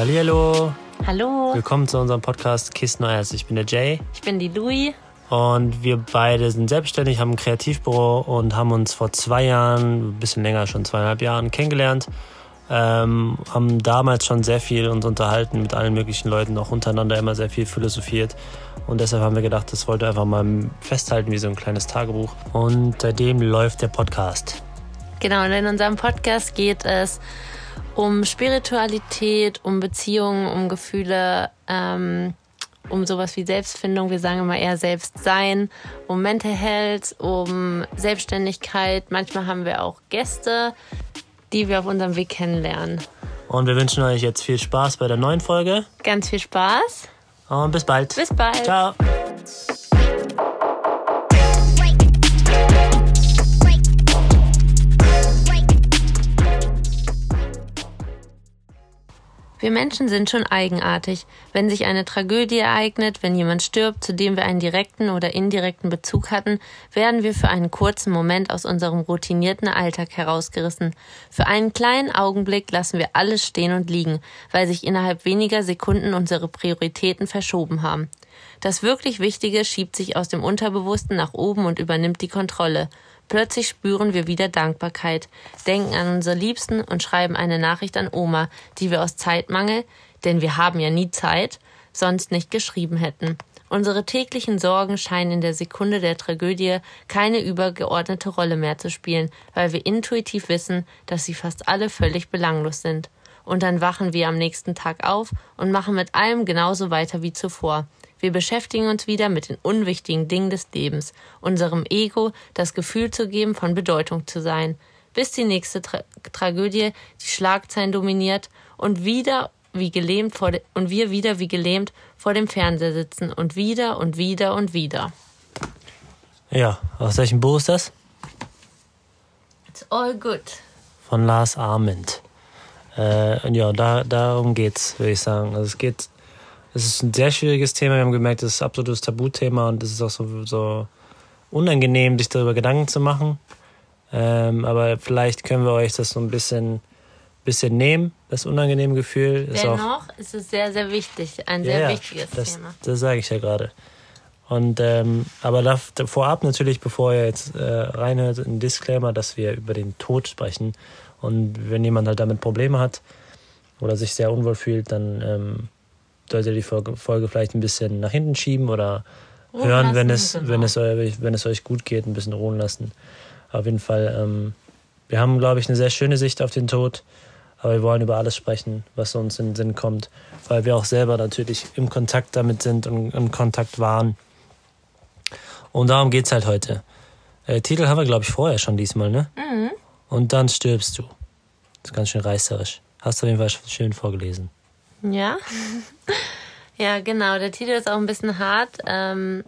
Hallihallo. Hallo. Willkommen zu unserem Podcast Kiss Neues. Ich bin der Jay. Ich bin die Louis. Und wir beide sind selbstständig, haben ein Kreativbüro und haben uns vor zwei Jahren, ein bisschen länger, schon zweieinhalb Jahren kennengelernt. Ähm, haben damals schon sehr viel uns unterhalten mit allen möglichen Leuten, auch untereinander immer sehr viel philosophiert. Und deshalb haben wir gedacht, das wollte einfach mal festhalten wie so ein kleines Tagebuch. Und seitdem läuft der Podcast. Genau, und in unserem Podcast geht es um Spiritualität, um Beziehungen, um Gefühle, ähm, um sowas wie Selbstfindung, wir sagen immer eher Selbstsein, um Mental Health, um Selbstständigkeit. Manchmal haben wir auch Gäste, die wir auf unserem Weg kennenlernen. Und wir wünschen euch jetzt viel Spaß bei der neuen Folge. Ganz viel Spaß. Und bis bald. Bis bald. Ciao. Wir Menschen sind schon eigenartig. Wenn sich eine Tragödie ereignet, wenn jemand stirbt, zu dem wir einen direkten oder indirekten Bezug hatten, werden wir für einen kurzen Moment aus unserem routinierten Alltag herausgerissen. Für einen kleinen Augenblick lassen wir alles stehen und liegen, weil sich innerhalb weniger Sekunden unsere Prioritäten verschoben haben. Das wirklich Wichtige schiebt sich aus dem Unterbewussten nach oben und übernimmt die Kontrolle. Plötzlich spüren wir wieder Dankbarkeit, denken an unsere Liebsten und schreiben eine Nachricht an Oma, die wir aus Zeitmangel, denn wir haben ja nie Zeit, sonst nicht geschrieben hätten. Unsere täglichen Sorgen scheinen in der Sekunde der Tragödie keine übergeordnete Rolle mehr zu spielen, weil wir intuitiv wissen, dass sie fast alle völlig belanglos sind. Und dann wachen wir am nächsten Tag auf und machen mit allem genauso weiter wie zuvor. Wir beschäftigen uns wieder mit den unwichtigen Dingen des Lebens, unserem Ego das Gefühl zu geben, von Bedeutung zu sein, bis die nächste Tra Tragödie die Schlagzeilen dominiert und wieder wie gelähmt vor und wir wieder wie gelähmt vor dem Fernseher sitzen und wieder und wieder und wieder. Ja, aus welchem Buch ist das? It's all good. Von Lars Arment. Äh, und ja, da, darum geht's, würde ich sagen. Also es geht es ist ein sehr schwieriges Thema. Wir haben gemerkt, es ist ein absolutes Tabuthema und es ist auch so, so unangenehm, sich darüber Gedanken zu machen. Ähm, aber vielleicht können wir euch das so ein bisschen, bisschen nehmen, das unangenehme Gefühl. Ist Dennoch auch, ist es sehr, sehr wichtig, ein sehr ja, wichtiges das, Thema. Das sage ich ja gerade. Und ähm, aber da, vorab natürlich, bevor ihr jetzt äh, reinhört, ein Disclaimer, dass wir über den Tod sprechen. Und wenn jemand halt damit Probleme hat oder sich sehr unwohl fühlt, dann ähm, solltet ihr die Folge, Folge vielleicht ein bisschen nach hinten schieben oder ruhen hören, lassen, wenn es, genau. wenn, es euch, wenn es euch gut geht, ein bisschen ruhen lassen. Auf jeden Fall, ähm, wir haben, glaube ich, eine sehr schöne Sicht auf den Tod, aber wir wollen über alles sprechen, was uns in den Sinn kommt, weil wir auch selber natürlich im Kontakt damit sind und im Kontakt waren. Und darum geht es halt heute. Äh, Titel haben wir, glaube ich, vorher schon diesmal, ne? Mhm. Und dann stirbst du. Das ist ganz schön reißerisch. Hast du auf jeden Fall schön vorgelesen. Ja. ja, genau. Der Titel ist auch ein bisschen hart. Ähm,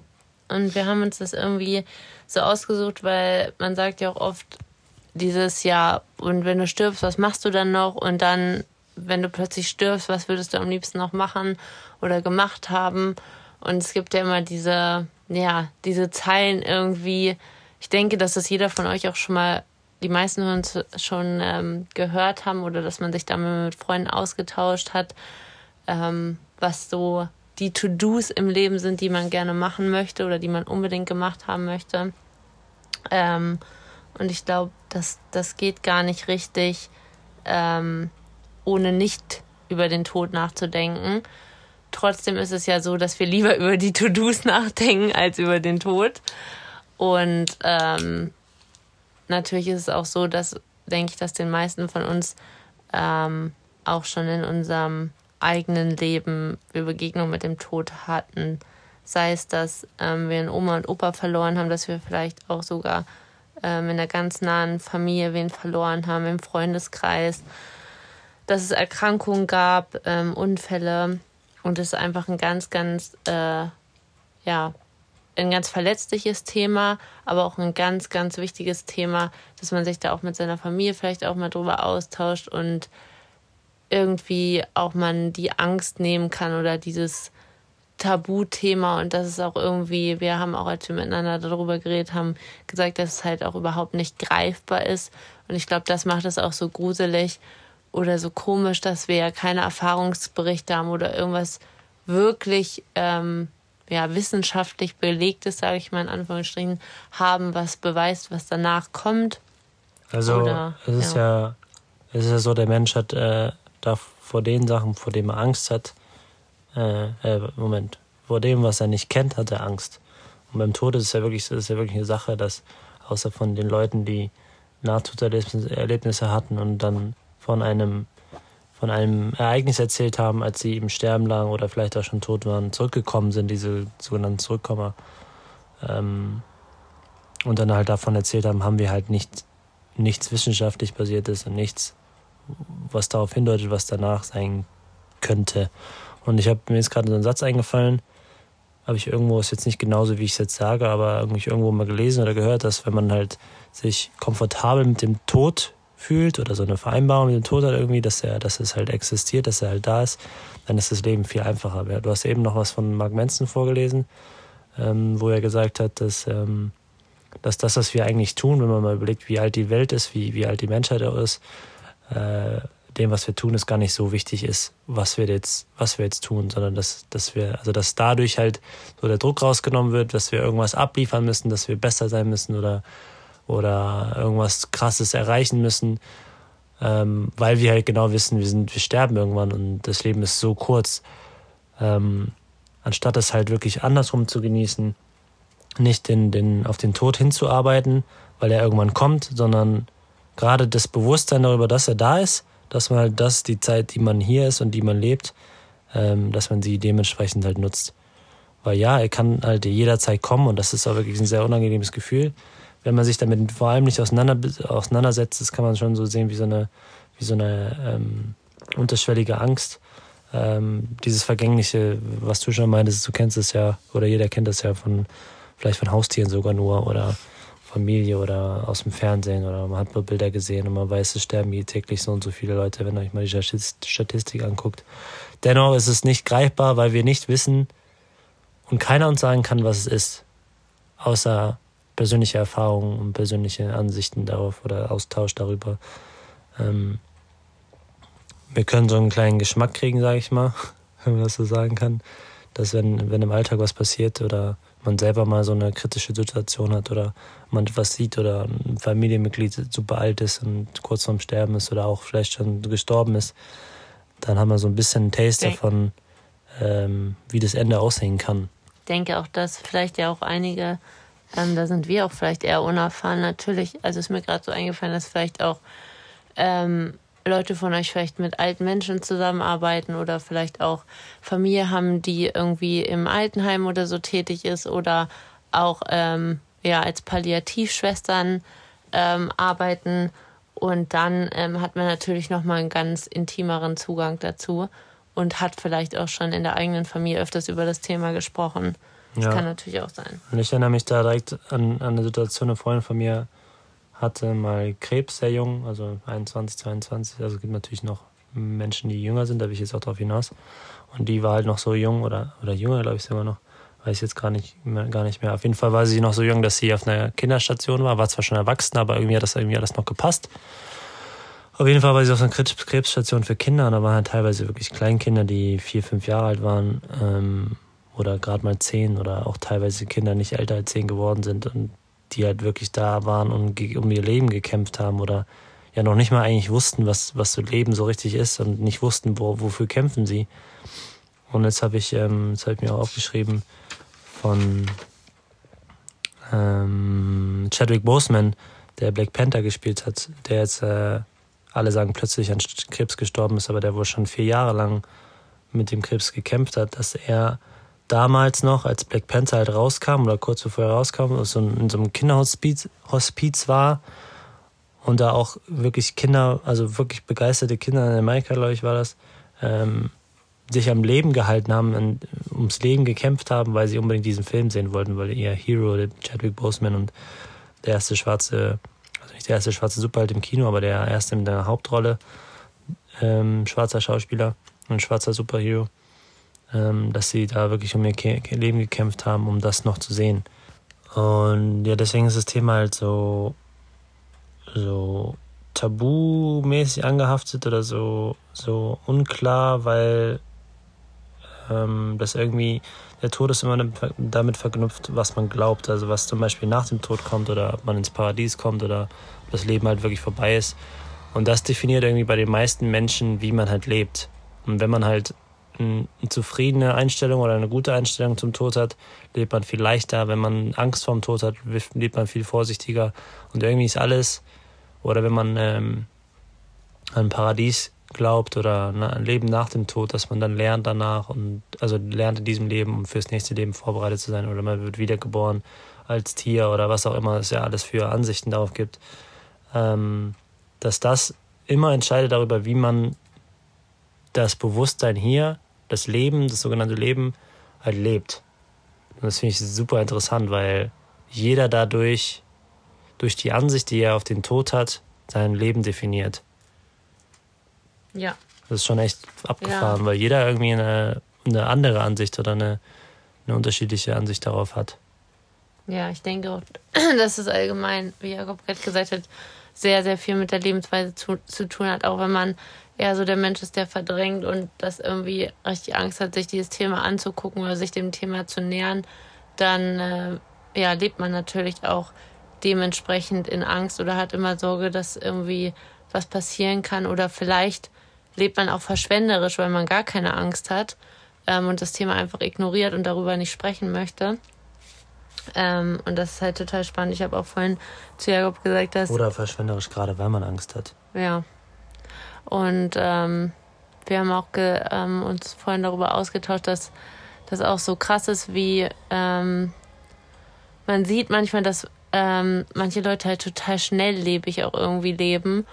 und wir haben uns das irgendwie so ausgesucht, weil man sagt ja auch oft dieses Jahr, und wenn du stirbst, was machst du dann noch? Und dann, wenn du plötzlich stirbst, was würdest du am liebsten noch machen oder gemacht haben? Und es gibt ja immer diese, ja, diese Zeilen irgendwie. Ich denke, dass das jeder von euch auch schon mal die meisten von uns schon ähm, gehört haben oder dass man sich damit mit Freunden ausgetauscht hat, ähm, was so die To-Dos im Leben sind, die man gerne machen möchte oder die man unbedingt gemacht haben möchte. Ähm, und ich glaube, das, das geht gar nicht richtig, ähm, ohne nicht über den Tod nachzudenken. Trotzdem ist es ja so, dass wir lieber über die To-Dos nachdenken als über den Tod. Und ähm, natürlich ist es auch so, dass, denke ich, dass den meisten von uns ähm, auch schon in unserem eigenen Leben wir Begegnung mit dem Tod hatten. Sei es, dass ähm, wir einen Oma und Opa verloren haben, dass wir vielleicht auch sogar ähm, in der ganz nahen Familie wen verloren haben, im Freundeskreis, dass es Erkrankungen gab, ähm, Unfälle und es einfach ein ganz, ganz, äh, ja, ein ganz verletzliches Thema, aber auch ein ganz, ganz wichtiges Thema, dass man sich da auch mit seiner Familie vielleicht auch mal drüber austauscht und irgendwie auch man die Angst nehmen kann oder dieses Tabuthema und das ist auch irgendwie, wir haben auch, als wir miteinander darüber geredet haben, gesagt, dass es halt auch überhaupt nicht greifbar ist. Und ich glaube, das macht es auch so gruselig. oder so komisch, dass wir ja keine Erfahrungsberichte haben oder irgendwas wirklich ähm, ja, wissenschaftlich belegtes, sage ich mal in Anführungsstrichen, haben, was beweist, was danach kommt. Also oder, es ist ja. ja. es ist ja so, der Mensch hat äh, da vor den Sachen, vor denen er Angst hat, äh, äh, Moment, vor dem, was er nicht kennt, hat er Angst. Und beim Tod ist es ja wirklich, ist ja wirklich eine Sache, dass außer von den Leuten, die Nahtoderlebnisse hatten und dann von einem von einem Ereignis erzählt haben, als sie im Sterben lagen oder vielleicht auch schon tot waren, zurückgekommen sind, diese sogenannten Zurückkommer. Ähm, und dann halt davon erzählt haben, haben wir halt nicht, nichts wissenschaftlich basiertes und nichts, was darauf hindeutet, was danach sein könnte. Und ich habe mir jetzt gerade so ein Satz eingefallen, habe ich irgendwo, ist jetzt nicht genauso, wie ich es jetzt sage, aber irgendwie irgendwo mal gelesen oder gehört, dass wenn man halt sich komfortabel mit dem Tod fühlt oder so eine Vereinbarung mit dem Tod hat irgendwie, dass er, dass es halt existiert, dass er halt da ist, dann ist das Leben viel einfacher. Du hast eben noch was von Mark Manson vorgelesen, ähm, wo er gesagt hat, dass, ähm, dass das, was wir eigentlich tun, wenn man mal überlegt, wie alt die Welt ist, wie, wie alt die Menschheit auch ist, äh, dem, was wir tun, ist gar nicht so wichtig ist, was wir jetzt, was wir jetzt tun, sondern dass, dass wir, also dass dadurch halt so der Druck rausgenommen wird, dass wir irgendwas abliefern müssen, dass wir besser sein müssen oder oder irgendwas Krasses erreichen müssen, ähm, weil wir halt genau wissen, wir sind, wir sterben irgendwann und das Leben ist so kurz. Ähm, anstatt es halt wirklich andersrum zu genießen, nicht den, den, auf den Tod hinzuarbeiten, weil er irgendwann kommt, sondern gerade das Bewusstsein darüber, dass er da ist, dass man halt das, die Zeit, die man hier ist und die man lebt, ähm, dass man sie dementsprechend halt nutzt. Weil ja, er kann halt jederzeit kommen und das ist auch wirklich ein sehr unangenehmes Gefühl wenn man sich damit vor allem nicht auseinander, auseinandersetzt, das kann man schon so sehen wie so eine, wie so eine ähm, unterschwellige Angst. Ähm, dieses Vergängliche, was du schon meintest, du kennst es ja, oder jeder kennt es ja von, vielleicht von Haustieren sogar nur oder Familie oder aus dem Fernsehen oder man hat nur Bilder gesehen und man weiß, es sterben hier täglich so und so viele Leute, wenn ihr euch mal die Statistik anguckt. Dennoch ist es nicht greifbar, weil wir nicht wissen und keiner uns sagen kann, was es ist. Außer persönliche Erfahrungen und persönliche Ansichten darauf oder Austausch darüber. Ähm, wir können so einen kleinen Geschmack kriegen, sage ich mal, wenn man das so sagen kann, dass wenn, wenn im Alltag was passiert oder man selber mal so eine kritische Situation hat oder man etwas sieht oder ein Familienmitglied super alt ist und kurz vorm Sterben ist oder auch vielleicht schon gestorben ist, dann haben wir so ein bisschen einen Taste davon, ähm, wie das Ende aussehen kann. Ich denke auch, dass vielleicht ja auch einige ähm, da sind wir auch vielleicht eher unerfahren. Natürlich, also ist mir gerade so eingefallen, dass vielleicht auch ähm, Leute von euch vielleicht mit alten Menschen zusammenarbeiten oder vielleicht auch Familie haben, die irgendwie im Altenheim oder so tätig ist oder auch ähm, ja als Palliativschwestern ähm, arbeiten und dann ähm, hat man natürlich noch mal einen ganz intimeren Zugang dazu und hat vielleicht auch schon in der eigenen Familie öfters über das Thema gesprochen. Das ja. kann natürlich auch sein. Und ich erinnere mich da direkt an, an eine Situation, eine Freundin von mir hatte mal Krebs, sehr jung, also 21, 22. Also es gibt natürlich noch Menschen, die jünger sind, da will ich jetzt auch drauf hinaus. Und die war halt noch so jung oder, oder jünger, glaube ich sogar noch. Weiß ich jetzt gar nicht, mehr, gar nicht mehr. Auf jeden Fall war sie noch so jung, dass sie auf einer Kinderstation war. War zwar schon erwachsen, aber irgendwie hat das irgendwie alles noch gepasst. Auf jeden Fall war sie auf einer Krebsstation für Kinder und da waren halt teilweise wirklich Kleinkinder, die vier, fünf Jahre alt waren. Ähm, oder gerade mal zehn oder auch teilweise Kinder nicht älter als zehn geworden sind und die halt wirklich da waren und um ihr Leben gekämpft haben oder ja noch nicht mal eigentlich wussten, was, was so Leben so richtig ist und nicht wussten, wo, wofür kämpfen sie. Und jetzt habe ich, ähm, jetzt hab ich mir auch aufgeschrieben von ähm, Chadwick Boseman, der Black Panther gespielt hat, der jetzt, äh, alle sagen, plötzlich an Krebs gestorben ist, aber der wohl schon vier Jahre lang mit dem Krebs gekämpft hat, dass er damals noch, als Black Panther halt rauskam oder kurz bevor er rauskam, so in so einem Kinderhospiz Hospiz war und da auch wirklich Kinder, also wirklich begeisterte Kinder in Amerika, glaube ich, war das, ähm, sich am Leben gehalten haben und ums Leben gekämpft haben, weil sie unbedingt diesen Film sehen wollten, weil ihr Hero, der Chadwick Boseman und der erste schwarze, also nicht der erste schwarze Superheld im Kino, aber der erste mit der Hauptrolle, ähm, schwarzer Schauspieler und schwarzer Superhero, dass sie da wirklich um ihr Leben gekämpft haben, um das noch zu sehen. Und ja, deswegen ist das Thema halt so, so tabumäßig angehaftet oder so, so unklar, weil ähm, das irgendwie, der Tod ist immer damit verknüpft, was man glaubt, also was zum Beispiel nach dem Tod kommt oder ob man ins Paradies kommt oder ob das Leben halt wirklich vorbei ist. Und das definiert irgendwie bei den meisten Menschen, wie man halt lebt. Und wenn man halt eine zufriedene Einstellung oder eine gute Einstellung zum Tod hat, lebt man viel leichter. Wenn man Angst vorm Tod hat, lebt man viel vorsichtiger. Und irgendwie ist alles, oder wenn man ähm, an Paradies glaubt oder ein Leben nach dem Tod, dass man dann lernt danach und also lernt in diesem Leben, um fürs nächste Leben vorbereitet zu sein oder man wird wiedergeboren als Tier oder was auch immer es ja alles für Ansichten darauf gibt, ähm, dass das immer entscheidet darüber, wie man das Bewusstsein hier, das Leben, das sogenannte Leben, halt lebt. Und das finde ich super interessant, weil jeder dadurch, durch die Ansicht, die er auf den Tod hat, sein Leben definiert. Ja. Das ist schon echt abgefahren, ja. weil jeder irgendwie eine, eine andere Ansicht oder eine, eine unterschiedliche Ansicht darauf hat. Ja, ich denke auch, dass es allgemein, wie Jakob gerade gesagt hat, sehr, sehr viel mit der Lebensweise zu, zu tun hat, auch wenn man eher so der Mensch ist, der verdrängt und das irgendwie richtig Angst hat, sich dieses Thema anzugucken oder sich dem Thema zu nähern, dann äh, ja, lebt man natürlich auch dementsprechend in Angst oder hat immer Sorge, dass irgendwie was passieren kann oder vielleicht lebt man auch verschwenderisch, weil man gar keine Angst hat ähm, und das Thema einfach ignoriert und darüber nicht sprechen möchte. Ähm, und das ist halt total spannend. Ich habe auch vorhin zu Jakob gesagt, dass. Oder verschwenderisch, gerade weil man Angst hat. Ja. Und ähm, wir haben auch ähm, uns vorhin darüber ausgetauscht, dass das auch so krass ist, wie ähm, man sieht manchmal, dass ähm, manche Leute halt total schnelllebig auch irgendwie leben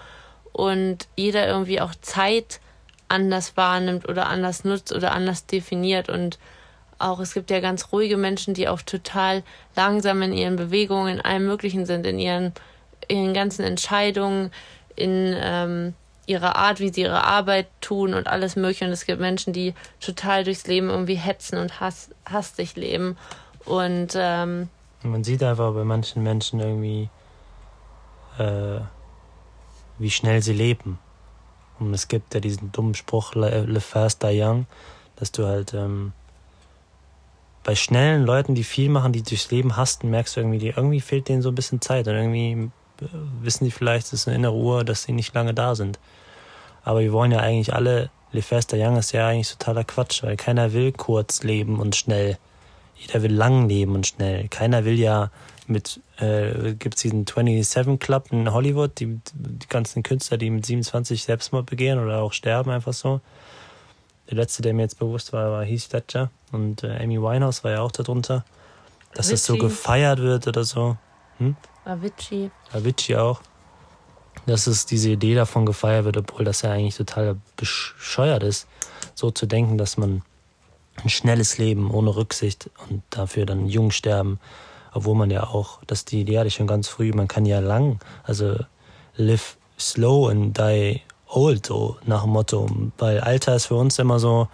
und jeder irgendwie auch Zeit anders wahrnimmt oder anders nutzt oder anders definiert. Und auch es gibt ja ganz ruhige Menschen, die auch total langsam in ihren Bewegungen, in allem Möglichen sind, in ihren, ihren ganzen Entscheidungen, in ähm, ihrer Art, wie sie ihre Arbeit tun und alles Mögliche. Und es gibt Menschen, die total durchs Leben irgendwie hetzen und hass, hastig leben. Und ähm, man sieht einfach bei manchen Menschen irgendwie, äh, wie schnell sie leben. Und es gibt ja diesen dummen Spruch, live fast, die young, dass du halt ähm, bei schnellen Leuten, die viel machen, die durchs Leben hasten, merkst du irgendwie, die, irgendwie fehlt denen so ein bisschen Zeit und irgendwie wissen die vielleicht, es ist eine innere Uhr, dass sie nicht lange da sind. Aber wir wollen ja eigentlich alle, Le Fester Young ist ja eigentlich totaler Quatsch, weil keiner will kurz leben und schnell. Jeder will lang leben und schnell. Keiner will ja mit, äh, gibt es diesen 27 Club in Hollywood, die, die ganzen Künstler, die mit 27 Selbstmord begehen oder auch sterben einfach so. Der letzte, der mir jetzt bewusst war, war Heath Ledger und äh, Amy Winehouse war ja auch darunter. Dass Avicii. das so gefeiert wird oder so. Hm? Avicii. Avicii auch. Dass es diese Idee davon gefeiert wird, obwohl das ja eigentlich total bescheuert ist, so zu denken, dass man ein schnelles Leben ohne Rücksicht und dafür dann jung sterben, obwohl man ja auch, dass die Idee hatte ich schon ganz früh, man kann ja lang, also live slow and die old, so nach dem Motto. Weil Alter ist für uns immer so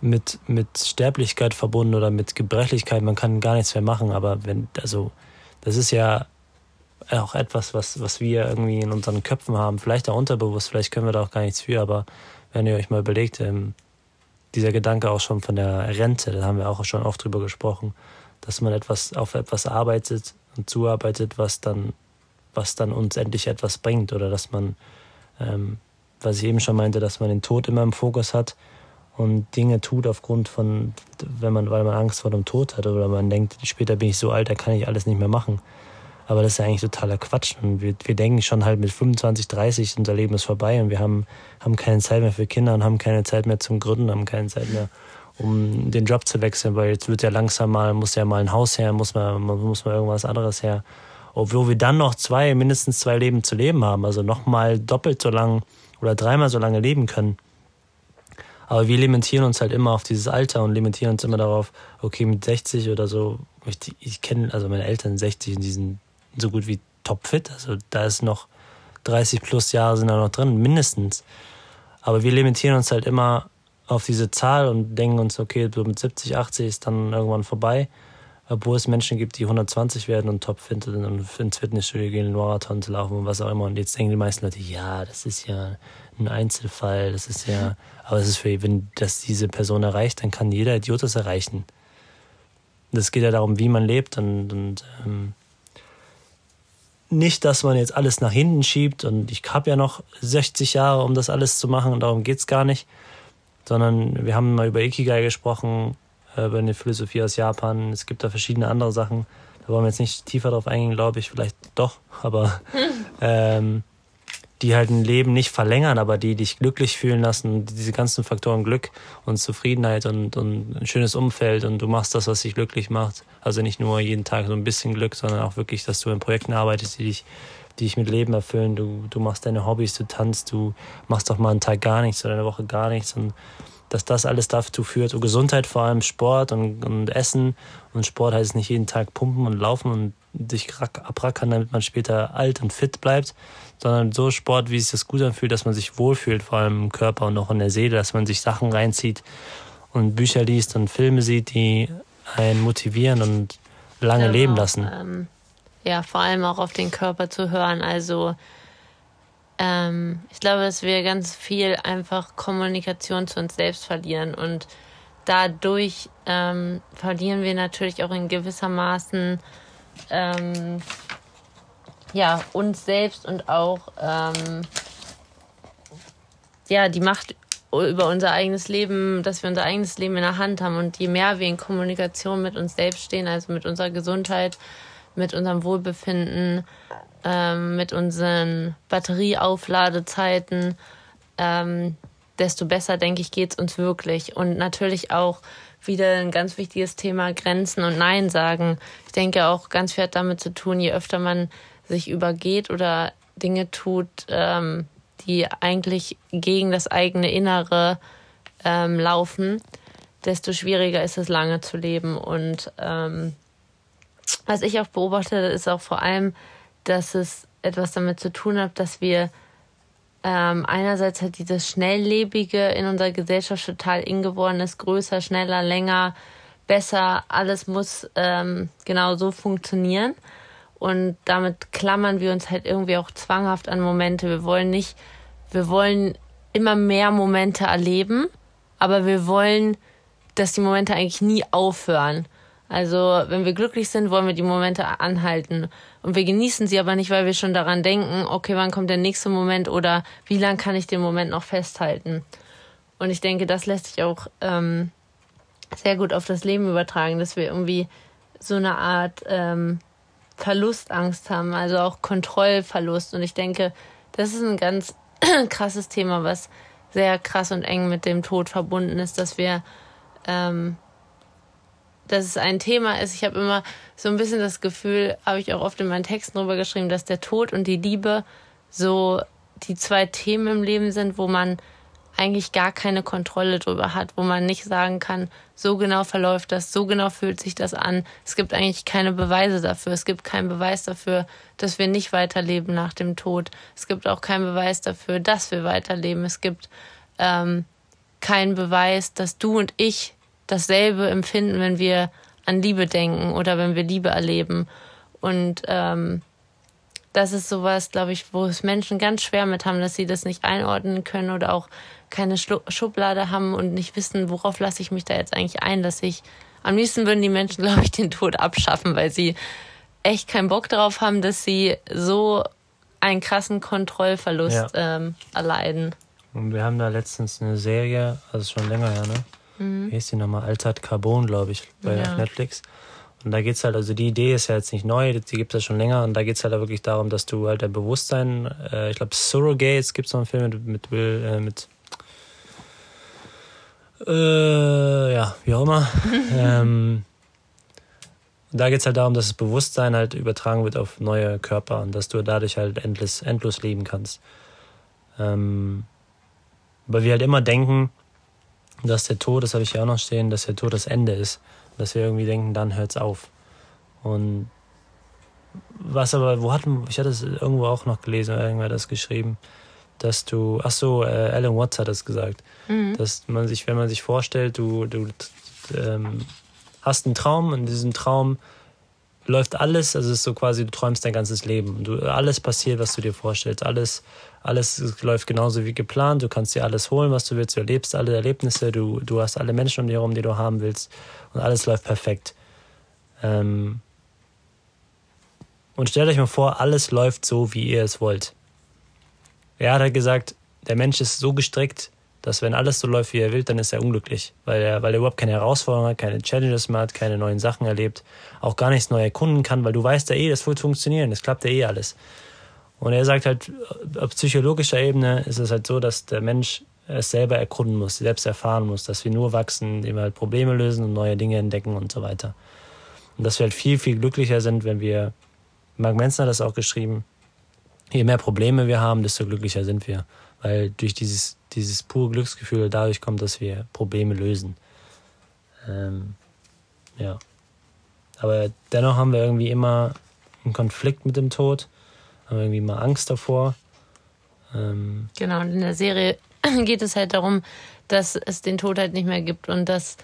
mit, mit Sterblichkeit verbunden oder mit Gebrechlichkeit, man kann gar nichts mehr machen, aber wenn, also, das ist ja auch etwas, was, was wir irgendwie in unseren Köpfen haben, vielleicht auch unterbewusst, vielleicht können wir da auch gar nichts für, aber wenn ihr euch mal überlegt, ähm, dieser Gedanke auch schon von der Rente, da haben wir auch schon oft drüber gesprochen, dass man etwas auf etwas arbeitet und zuarbeitet, was dann, was dann uns endlich etwas bringt oder dass man ähm, was ich eben schon meinte, dass man den Tod immer im Fokus hat und Dinge tut aufgrund von, wenn man, weil man Angst vor dem Tod hat oder man denkt, später bin ich so alt, da kann ich alles nicht mehr machen. Aber das ist ja eigentlich totaler Quatsch. Wir, wir denken schon halt mit 25, 30, unser Leben ist vorbei und wir haben, haben keine Zeit mehr für Kinder und haben keine Zeit mehr zum Gründen, haben keine Zeit mehr, um den Job zu wechseln, weil jetzt wird ja langsam mal, muss ja mal ein Haus her, muss man, muss mal irgendwas anderes her obwohl wir dann noch zwei, mindestens zwei Leben zu leben haben, also nochmal doppelt so lang oder dreimal so lange leben können. Aber wir limitieren uns halt immer auf dieses Alter und limitieren uns immer darauf, okay, mit 60 oder so, ich, ich kenne, also meine Eltern 60 und die sind so gut wie topfit, also da ist noch 30 plus Jahre sind da noch drin, mindestens. Aber wir limitieren uns halt immer auf diese Zahl und denken uns, okay, so mit 70, 80 ist dann irgendwann vorbei obwohl es Menschen gibt, die 120 werden und topfit sind und ins Fitnessstudio gehen, Marathon zu laufen und was auch immer. Und jetzt denken die meisten Leute, ja, das ist ja ein Einzelfall, das ist ja, aber es ist für, wenn das diese Person erreicht, dann kann jeder Idiot das erreichen. Das geht ja darum, wie man lebt und, und ähm, nicht, dass man jetzt alles nach hinten schiebt und ich habe ja noch 60 Jahre, um das alles zu machen und darum geht's gar nicht, sondern wir haben mal über Ikigai gesprochen, äh, über eine Philosophie aus Japan. Es gibt da verschiedene andere Sachen. Da wollen wir jetzt nicht tiefer drauf eingehen, glaube ich, vielleicht doch, aber ähm, die halt ein Leben nicht verlängern, aber die dich glücklich fühlen lassen. Diese ganzen Faktoren Glück und Zufriedenheit und, und ein schönes Umfeld und du machst das, was dich glücklich macht. Also nicht nur jeden Tag so ein bisschen Glück, sondern auch wirklich, dass du in Projekten arbeitest, die dich, die dich mit Leben erfüllen. Du, du machst deine Hobbys, du tanzt, du machst auch mal einen Tag gar nichts oder eine Woche gar nichts und dass das alles dazu führt. Und Gesundheit vor allem, Sport und, und Essen. Und Sport heißt nicht jeden Tag pumpen und laufen und sich abrackern, damit man später alt und fit bleibt, sondern so Sport, wie sich das gut anfühlt, dass man sich wohlfühlt, vor allem im Körper und auch in der Seele, dass man sich Sachen reinzieht und Bücher liest und Filme sieht, die einen motivieren und lange genau, leben lassen. Ähm, ja, vor allem auch auf den Körper zu hören. Also ähm, ich glaube, dass wir ganz viel einfach Kommunikation zu uns selbst verlieren und dadurch ähm, verlieren wir natürlich auch in gewissermaßen ähm, ja, uns selbst und auch ähm, ja, die Macht über unser eigenes Leben, dass wir unser eigenes Leben in der Hand haben. Und je mehr wir in Kommunikation mit uns selbst stehen, also mit unserer Gesundheit, mit unserem Wohlbefinden, ähm, mit unseren Batterieaufladezeiten, ähm, desto besser, denke ich, geht es uns wirklich. Und natürlich auch wieder ein ganz wichtiges Thema Grenzen und Nein sagen. Ich denke auch ganz viel hat damit zu tun, je öfter man sich übergeht oder Dinge tut, ähm, die eigentlich gegen das eigene Innere ähm, laufen, desto schwieriger ist es lange zu leben. Und ähm, was ich auch beobachte, ist auch vor allem dass es etwas damit zu tun hat, dass wir ähm, einerseits halt dieses Schnelllebige in unserer Gesellschaft total in geworden ist, größer, schneller, länger, besser, alles muss ähm, genau so funktionieren. Und damit klammern wir uns halt irgendwie auch zwanghaft an Momente. Wir wollen nicht, wir wollen immer mehr Momente erleben, aber wir wollen, dass die Momente eigentlich nie aufhören. Also wenn wir glücklich sind, wollen wir die Momente anhalten. Und wir genießen sie aber nicht, weil wir schon daran denken, okay, wann kommt der nächste Moment oder wie lange kann ich den Moment noch festhalten. Und ich denke, das lässt sich auch ähm, sehr gut auf das Leben übertragen, dass wir irgendwie so eine Art ähm, Verlustangst haben, also auch Kontrollverlust. Und ich denke, das ist ein ganz krasses Thema, was sehr krass und eng mit dem Tod verbunden ist, dass wir ähm, dass es ein Thema ist. Ich habe immer so ein bisschen das Gefühl, habe ich auch oft in meinen Texten drüber geschrieben, dass der Tod und die Liebe so die zwei Themen im Leben sind, wo man eigentlich gar keine Kontrolle drüber hat, wo man nicht sagen kann, so genau verläuft das, so genau fühlt sich das an. Es gibt eigentlich keine Beweise dafür. Es gibt keinen Beweis dafür, dass wir nicht weiterleben nach dem Tod. Es gibt auch keinen Beweis dafür, dass wir weiterleben. Es gibt ähm, keinen Beweis, dass du und ich dasselbe empfinden, wenn wir an Liebe denken oder wenn wir Liebe erleben. Und ähm, das ist sowas, glaube ich, wo es Menschen ganz schwer mit haben, dass sie das nicht einordnen können oder auch keine Schublade haben und nicht wissen, worauf lasse ich mich da jetzt eigentlich ein, dass ich am liebsten würden die Menschen, glaube ich, den Tod abschaffen, weil sie echt keinen Bock darauf haben, dass sie so einen krassen Kontrollverlust ja. ähm, erleiden. Und wir haben da letztens eine Serie, also schon länger her, ne? Mhm. Wie ist die nochmal? Altered Carbon, glaube ich, bei ja. Netflix. Und da geht es halt, also die Idee ist ja jetzt nicht neu, die gibt es ja schon länger. Und da geht es halt wirklich darum, dass du halt dein Bewusstsein, äh, ich glaube, Surrogates gibt es noch einen Film mit, mit Will, äh, mit äh, ja, wie auch immer. ähm, da geht es halt darum, dass das Bewusstsein halt übertragen wird auf neue Körper und dass du dadurch halt endlos, endlos leben kannst. Ähm, weil wir halt immer denken, dass der Tod, das habe ich ja auch noch stehen, dass der Tod das Ende ist. Dass wir irgendwie denken, dann hört es auf. Und was aber, wo hatten, ich hatte es irgendwo auch noch gelesen, irgendwer hat das geschrieben, dass du, ach so, äh, Alan Watts hat das gesagt, mhm. dass man sich, wenn man sich vorstellt, du, du ähm, hast einen Traum und in diesem Traum läuft alles, also es ist so quasi, du träumst dein ganzes Leben. Du, alles passiert, was du dir vorstellst. Alles, alles läuft genauso wie geplant. Du kannst dir alles holen, was du willst. Du erlebst alle Erlebnisse. Du, du hast alle Menschen um dich herum, die du haben willst. Und alles läuft perfekt. Ähm und stellt euch mal vor, alles läuft so, wie ihr es wollt. Er hat halt gesagt, der Mensch ist so gestrickt, dass wenn alles so läuft, wie er will, dann ist er unglücklich, weil er, weil er überhaupt keine Herausforderungen hat, keine Challenges mehr hat, keine neuen Sachen erlebt, auch gar nichts neu erkunden kann, weil du weißt ja eh, das wird funktionieren, das klappt ja eh alles. Und er sagt halt, auf psychologischer Ebene ist es halt so, dass der Mensch es selber erkunden muss, selbst erfahren muss, dass wir nur wachsen, indem wir halt Probleme lösen und neue Dinge entdecken und so weiter. Und dass wir halt viel, viel glücklicher sind, wenn wir, Mark Manson hat das auch geschrieben, je mehr Probleme wir haben, desto glücklicher sind wir. Weil durch dieses dieses pure Glücksgefühl dadurch kommt, dass wir Probleme lösen. Ähm, ja. Aber dennoch haben wir irgendwie immer einen Konflikt mit dem Tod, haben irgendwie immer Angst davor. Ähm, genau, und in der Serie geht es halt darum, dass es den Tod halt nicht mehr gibt und dass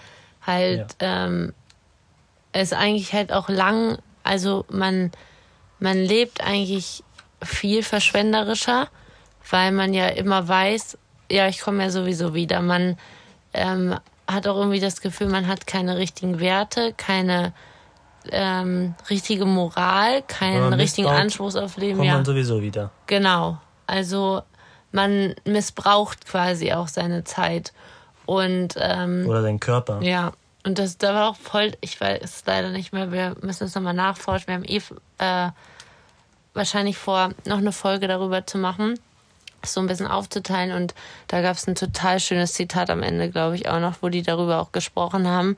halt ja. ähm, es eigentlich halt auch lang, also man, man lebt eigentlich viel verschwenderischer, weil man ja immer weiß, ja, ich komme ja sowieso wieder. Man ähm, hat auch irgendwie das Gefühl, man hat keine richtigen Werte, keine ähm, richtige Moral, keinen richtigen Anspruch auf Leben. Kommt ja. man sowieso wieder. Genau. Also man missbraucht quasi auch seine Zeit. Und, ähm, Oder seinen Körper. Ja. Und das da war auch voll, ich weiß es leider nicht mehr, wir müssen es nochmal nachforschen. Wir haben eh äh, wahrscheinlich vor, noch eine Folge darüber zu machen so ein bisschen aufzuteilen. Und da gab es ein total schönes Zitat am Ende, glaube ich, auch noch, wo die darüber auch gesprochen haben,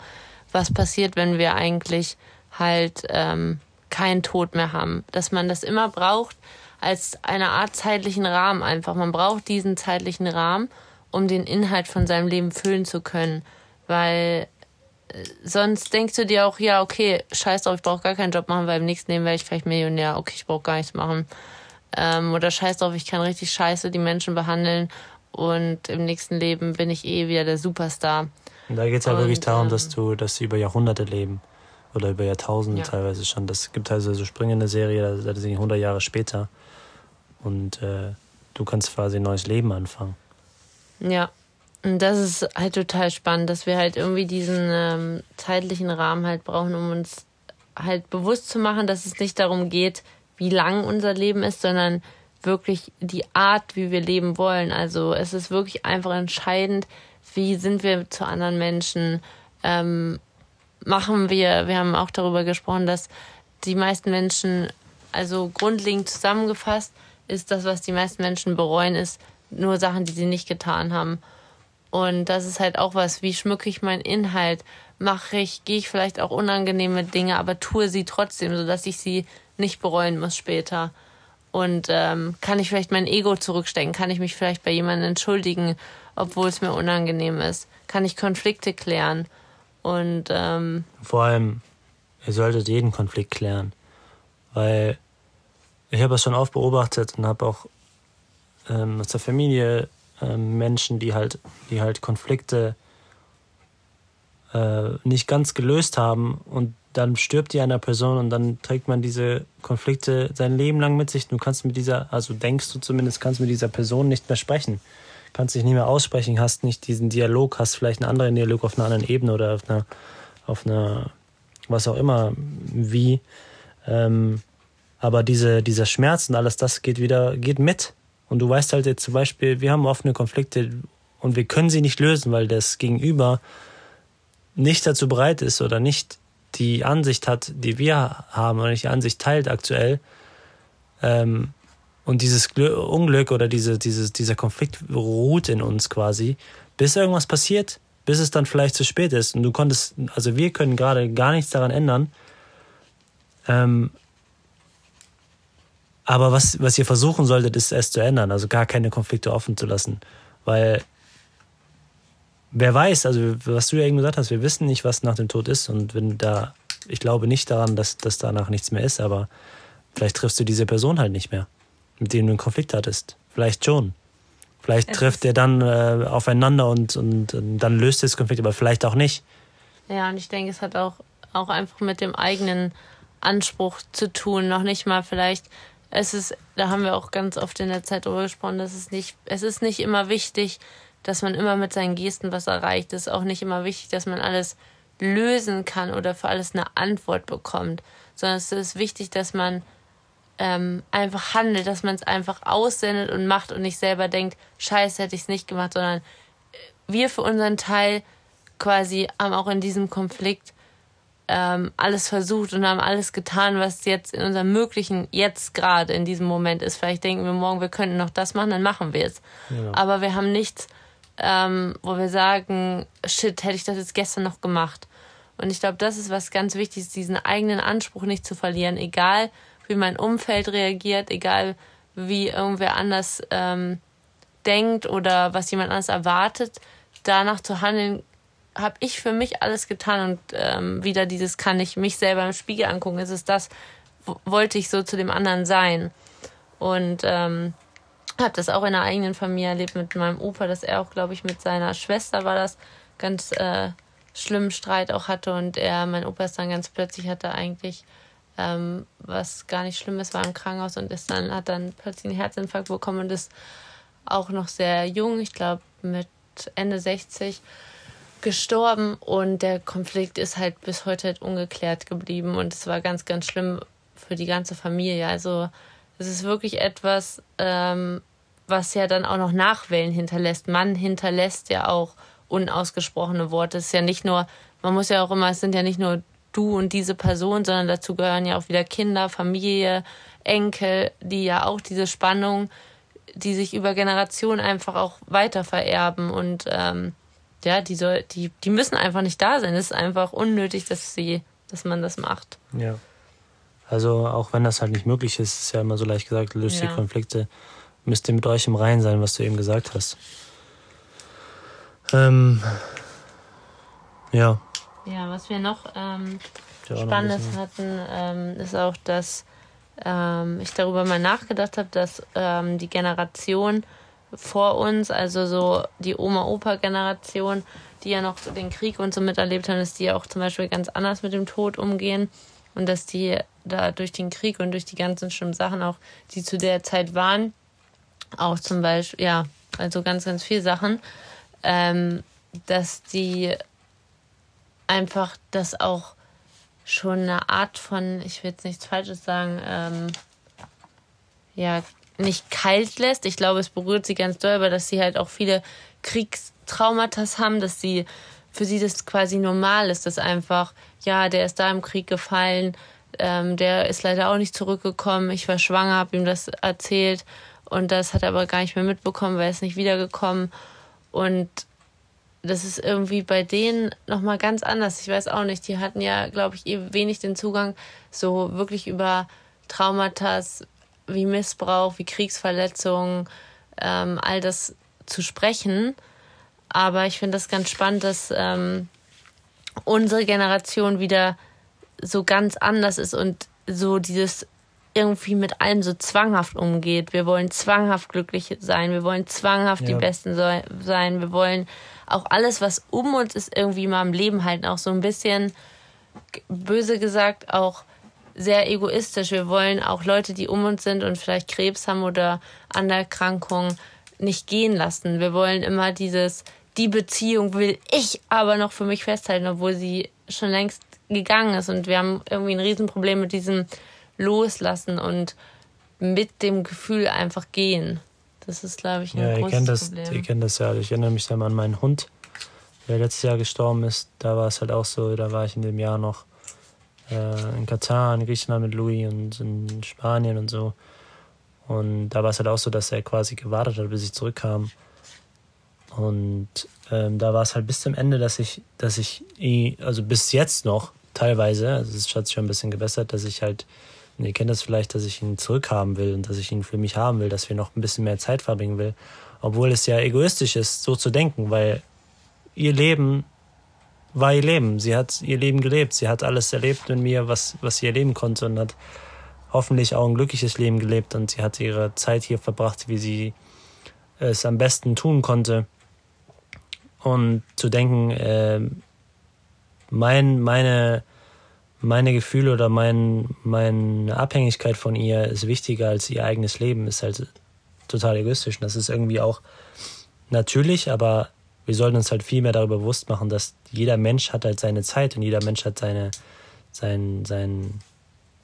was passiert, wenn wir eigentlich halt ähm, keinen Tod mehr haben. Dass man das immer braucht als eine Art zeitlichen Rahmen einfach. Man braucht diesen zeitlichen Rahmen, um den Inhalt von seinem Leben füllen zu können. Weil äh, sonst denkst du dir auch, ja, okay, scheiß drauf, ich brauche gar keinen Job machen, weil im nächsten Leben werde ich vielleicht Millionär. Okay, ich brauche gar nichts machen. Ähm, oder scheiß drauf, ich kann richtig scheiße die Menschen behandeln und im nächsten Leben bin ich eh wieder der Superstar. Und da geht es halt und, wirklich darum, ähm, dass du, dass sie über Jahrhunderte leben oder über Jahrtausende ja. teilweise schon. Das gibt also so springende Serie, da sind 100 Jahre später und äh, du kannst quasi ein neues Leben anfangen. Ja, und das ist halt total spannend, dass wir halt irgendwie diesen ähm, zeitlichen Rahmen halt brauchen, um uns halt bewusst zu machen, dass es nicht darum geht, wie lang unser Leben ist, sondern wirklich die Art, wie wir leben wollen. Also es ist wirklich einfach entscheidend, wie sind wir zu anderen Menschen, ähm, machen wir, wir haben auch darüber gesprochen, dass die meisten Menschen, also grundlegend zusammengefasst, ist das, was die meisten Menschen bereuen, ist nur Sachen, die sie nicht getan haben. Und das ist halt auch was, wie schmücke ich meinen Inhalt? Mache ich, gehe ich vielleicht auch unangenehme Dinge, aber tue sie trotzdem, sodass ich sie nicht bereuen muss später. Und ähm, kann ich vielleicht mein Ego zurückstecken? Kann ich mich vielleicht bei jemandem entschuldigen, obwohl es mir unangenehm ist? Kann ich Konflikte klären? Und ähm, vor allem, ihr solltet jeden Konflikt klären, weil ich habe es schon oft beobachtet und habe auch ähm, aus der Familie ähm, Menschen, die halt, die halt Konflikte äh, nicht ganz gelöst haben und dann stirbt die einer Person und dann trägt man diese Konflikte sein Leben lang mit sich. Du kannst mit dieser, also denkst du zumindest, kannst mit dieser Person nicht mehr sprechen. Kannst dich nicht mehr aussprechen, hast nicht diesen Dialog, hast vielleicht einen anderen Dialog auf einer anderen Ebene oder auf einer, auf einer, was auch immer, wie. Ähm, aber diese, dieser Schmerz und alles das geht wieder, geht mit. Und du weißt halt jetzt zum Beispiel, wir haben offene Konflikte und wir können sie nicht lösen, weil das Gegenüber nicht dazu bereit ist oder nicht die Ansicht hat, die wir haben oder nicht die Ansicht teilt aktuell, ähm, und dieses Glück, Unglück oder diese, dieses, dieser Konflikt ruht in uns quasi, bis irgendwas passiert, bis es dann vielleicht zu spät ist. Und du konntest, also wir können gerade gar nichts daran ändern. Ähm, aber was, was ihr versuchen solltet, ist es zu ändern, also gar keine Konflikte offen zu lassen. Weil wer weiß, also was du ja eben gesagt hast, wir wissen nicht, was nach dem Tod ist. Und wenn da, ich glaube nicht daran, dass, dass danach nichts mehr ist, aber vielleicht triffst du diese Person halt nicht mehr, mit dem du einen Konflikt hattest. Vielleicht schon. Vielleicht es trifft er dann äh, aufeinander und, und, und, dann löst das Konflikt, aber vielleicht auch nicht. Ja, und ich denke, es hat auch auch einfach mit dem eigenen Anspruch zu tun. Noch nicht mal vielleicht, es ist, da haben wir auch ganz oft in der Zeit drüber gesprochen, dass es nicht, es ist nicht immer wichtig, dass man immer mit seinen Gesten was erreicht. Es ist auch nicht immer wichtig, dass man alles lösen kann oder für alles eine Antwort bekommt, sondern es ist wichtig, dass man ähm, einfach handelt, dass man es einfach aussendet und macht und nicht selber denkt, scheiße, hätte ich es nicht gemacht, sondern wir für unseren Teil quasi haben auch in diesem Konflikt ähm, alles versucht und haben alles getan, was jetzt in unserem Möglichen jetzt gerade in diesem Moment ist. Vielleicht denken wir morgen, wir könnten noch das machen, dann machen wir es. Ja. Aber wir haben nichts, ähm, wo wir sagen, shit, hätte ich das jetzt gestern noch gemacht. Und ich glaube, das ist was ganz Wichtiges, diesen eigenen Anspruch nicht zu verlieren, egal wie mein Umfeld reagiert, egal wie irgendwer anders ähm, denkt oder was jemand anders erwartet, danach zu handeln, habe ich für mich alles getan und ähm, wieder dieses kann ich mich selber im Spiegel angucken. Ist es das, wollte ich so zu dem anderen sein? Und ähm, habe das auch in der eigenen Familie erlebt mit meinem Opa, dass er auch, glaube ich, mit seiner Schwester war das ganz äh, schlimmen Streit auch hatte und er, mein Opa ist dann ganz plötzlich hatte eigentlich ähm, was gar nicht schlimm ist, war im Krankenhaus und ist dann hat dann plötzlich einen Herzinfarkt bekommen und ist auch noch sehr jung, ich glaube mit Ende 60 gestorben und der Konflikt ist halt bis heute halt ungeklärt geblieben und es war ganz, ganz schlimm für die ganze Familie. Also es ist wirklich etwas, ähm, was ja dann auch noch Nachwellen hinterlässt. Man hinterlässt ja auch unausgesprochene Worte. Es ist ja nicht nur, man muss ja auch immer, es sind ja nicht nur du und diese Person, sondern dazu gehören ja auch wieder Kinder, Familie, Enkel, die ja auch diese Spannung, die sich über Generationen einfach auch weiter vererben und ähm, ja, die, soll, die, die müssen einfach nicht da sein. Es ist einfach unnötig, dass sie, dass man das macht. Ja. Also auch wenn das halt nicht möglich ist, ist ja immer so leicht gesagt, löst ja. die Konflikte, müsst ihr mit euch im Reinen sein, was du eben gesagt hast. Ähm, ja. Ja, was wir noch ähm, Spannendes hatten, ähm, ist auch, dass ähm, ich darüber mal nachgedacht habe, dass ähm, die Generation vor uns, also so die Oma-Opa-Generation, die ja noch den Krieg und so miterlebt haben, dass die auch zum Beispiel ganz anders mit dem Tod umgehen und dass die da durch den Krieg und durch die ganzen schlimmen Sachen auch, die zu der Zeit waren, auch zum Beispiel, ja, also ganz, ganz viele Sachen, ähm, dass die einfach das auch schon eine Art von, ich will jetzt nichts Falsches sagen, ähm, ja, nicht kalt lässt. Ich glaube, es berührt sie ganz doll, aber dass sie halt auch viele Kriegstraumata haben, dass sie für sie das quasi normal ist, dass einfach, ja, der ist da im Krieg gefallen, ähm, der ist leider auch nicht zurückgekommen, ich war schwanger, habe ihm das erzählt und das hat er aber gar nicht mehr mitbekommen, weil er ist nicht wiedergekommen und das ist irgendwie bei denen nochmal ganz anders. Ich weiß auch nicht, die hatten ja, glaube ich, eh wenig den Zugang so wirklich über Traumata wie Missbrauch, wie Kriegsverletzungen, ähm, all das zu sprechen. Aber ich finde das ganz spannend, dass ähm, unsere Generation wieder so ganz anders ist und so dieses irgendwie mit allem so zwanghaft umgeht. Wir wollen zwanghaft glücklich sein, wir wollen zwanghaft ja. die Besten sein, wir wollen auch alles, was um uns ist, irgendwie mal im Leben halten. Auch so ein bisschen, böse gesagt, auch sehr egoistisch. Wir wollen auch Leute, die um uns sind und vielleicht Krebs haben oder andere Erkrankungen, nicht gehen lassen. Wir wollen immer dieses, die Beziehung will ich aber noch für mich festhalten, obwohl sie schon längst gegangen ist. Und wir haben irgendwie ein Riesenproblem mit diesem Loslassen und mit dem Gefühl einfach gehen. Das ist, glaube ich, ein ja, großes ihr kennt das, Problem. Ihr kennt das ja. Ich erinnere mich dann an meinen Hund, der letztes Jahr gestorben ist. Da war es halt auch so, da war ich in dem Jahr noch äh, in Katar, in Griechenland mit Louis und in Spanien und so. Und da war es halt auch so, dass er quasi gewartet hat, bis ich zurückkam. Und ähm, da war es halt bis zum Ende, dass ich, dass ich, also bis jetzt noch teilweise, also es hat sich schon ein bisschen gebessert, dass ich halt, ihr kennt das vielleicht, dass ich ihn zurückhaben will und dass ich ihn für mich haben will, dass wir noch ein bisschen mehr Zeit verbringen will. Obwohl es ja egoistisch ist, so zu denken, weil ihr Leben war ihr Leben. Sie hat ihr Leben gelebt. Sie hat alles erlebt mit mir, was, was sie erleben konnte und hat hoffentlich auch ein glückliches Leben gelebt und sie hat ihre Zeit hier verbracht, wie sie es am besten tun konnte. Und zu denken, äh, mein, meine, meine Gefühle oder mein, meine Abhängigkeit von ihr ist wichtiger als ihr eigenes Leben, ist halt total egoistisch. Und das ist irgendwie auch natürlich, aber wir sollten uns halt viel mehr darüber bewusst machen, dass jeder Mensch hat halt seine Zeit und jeder Mensch hat seine, sein, sein,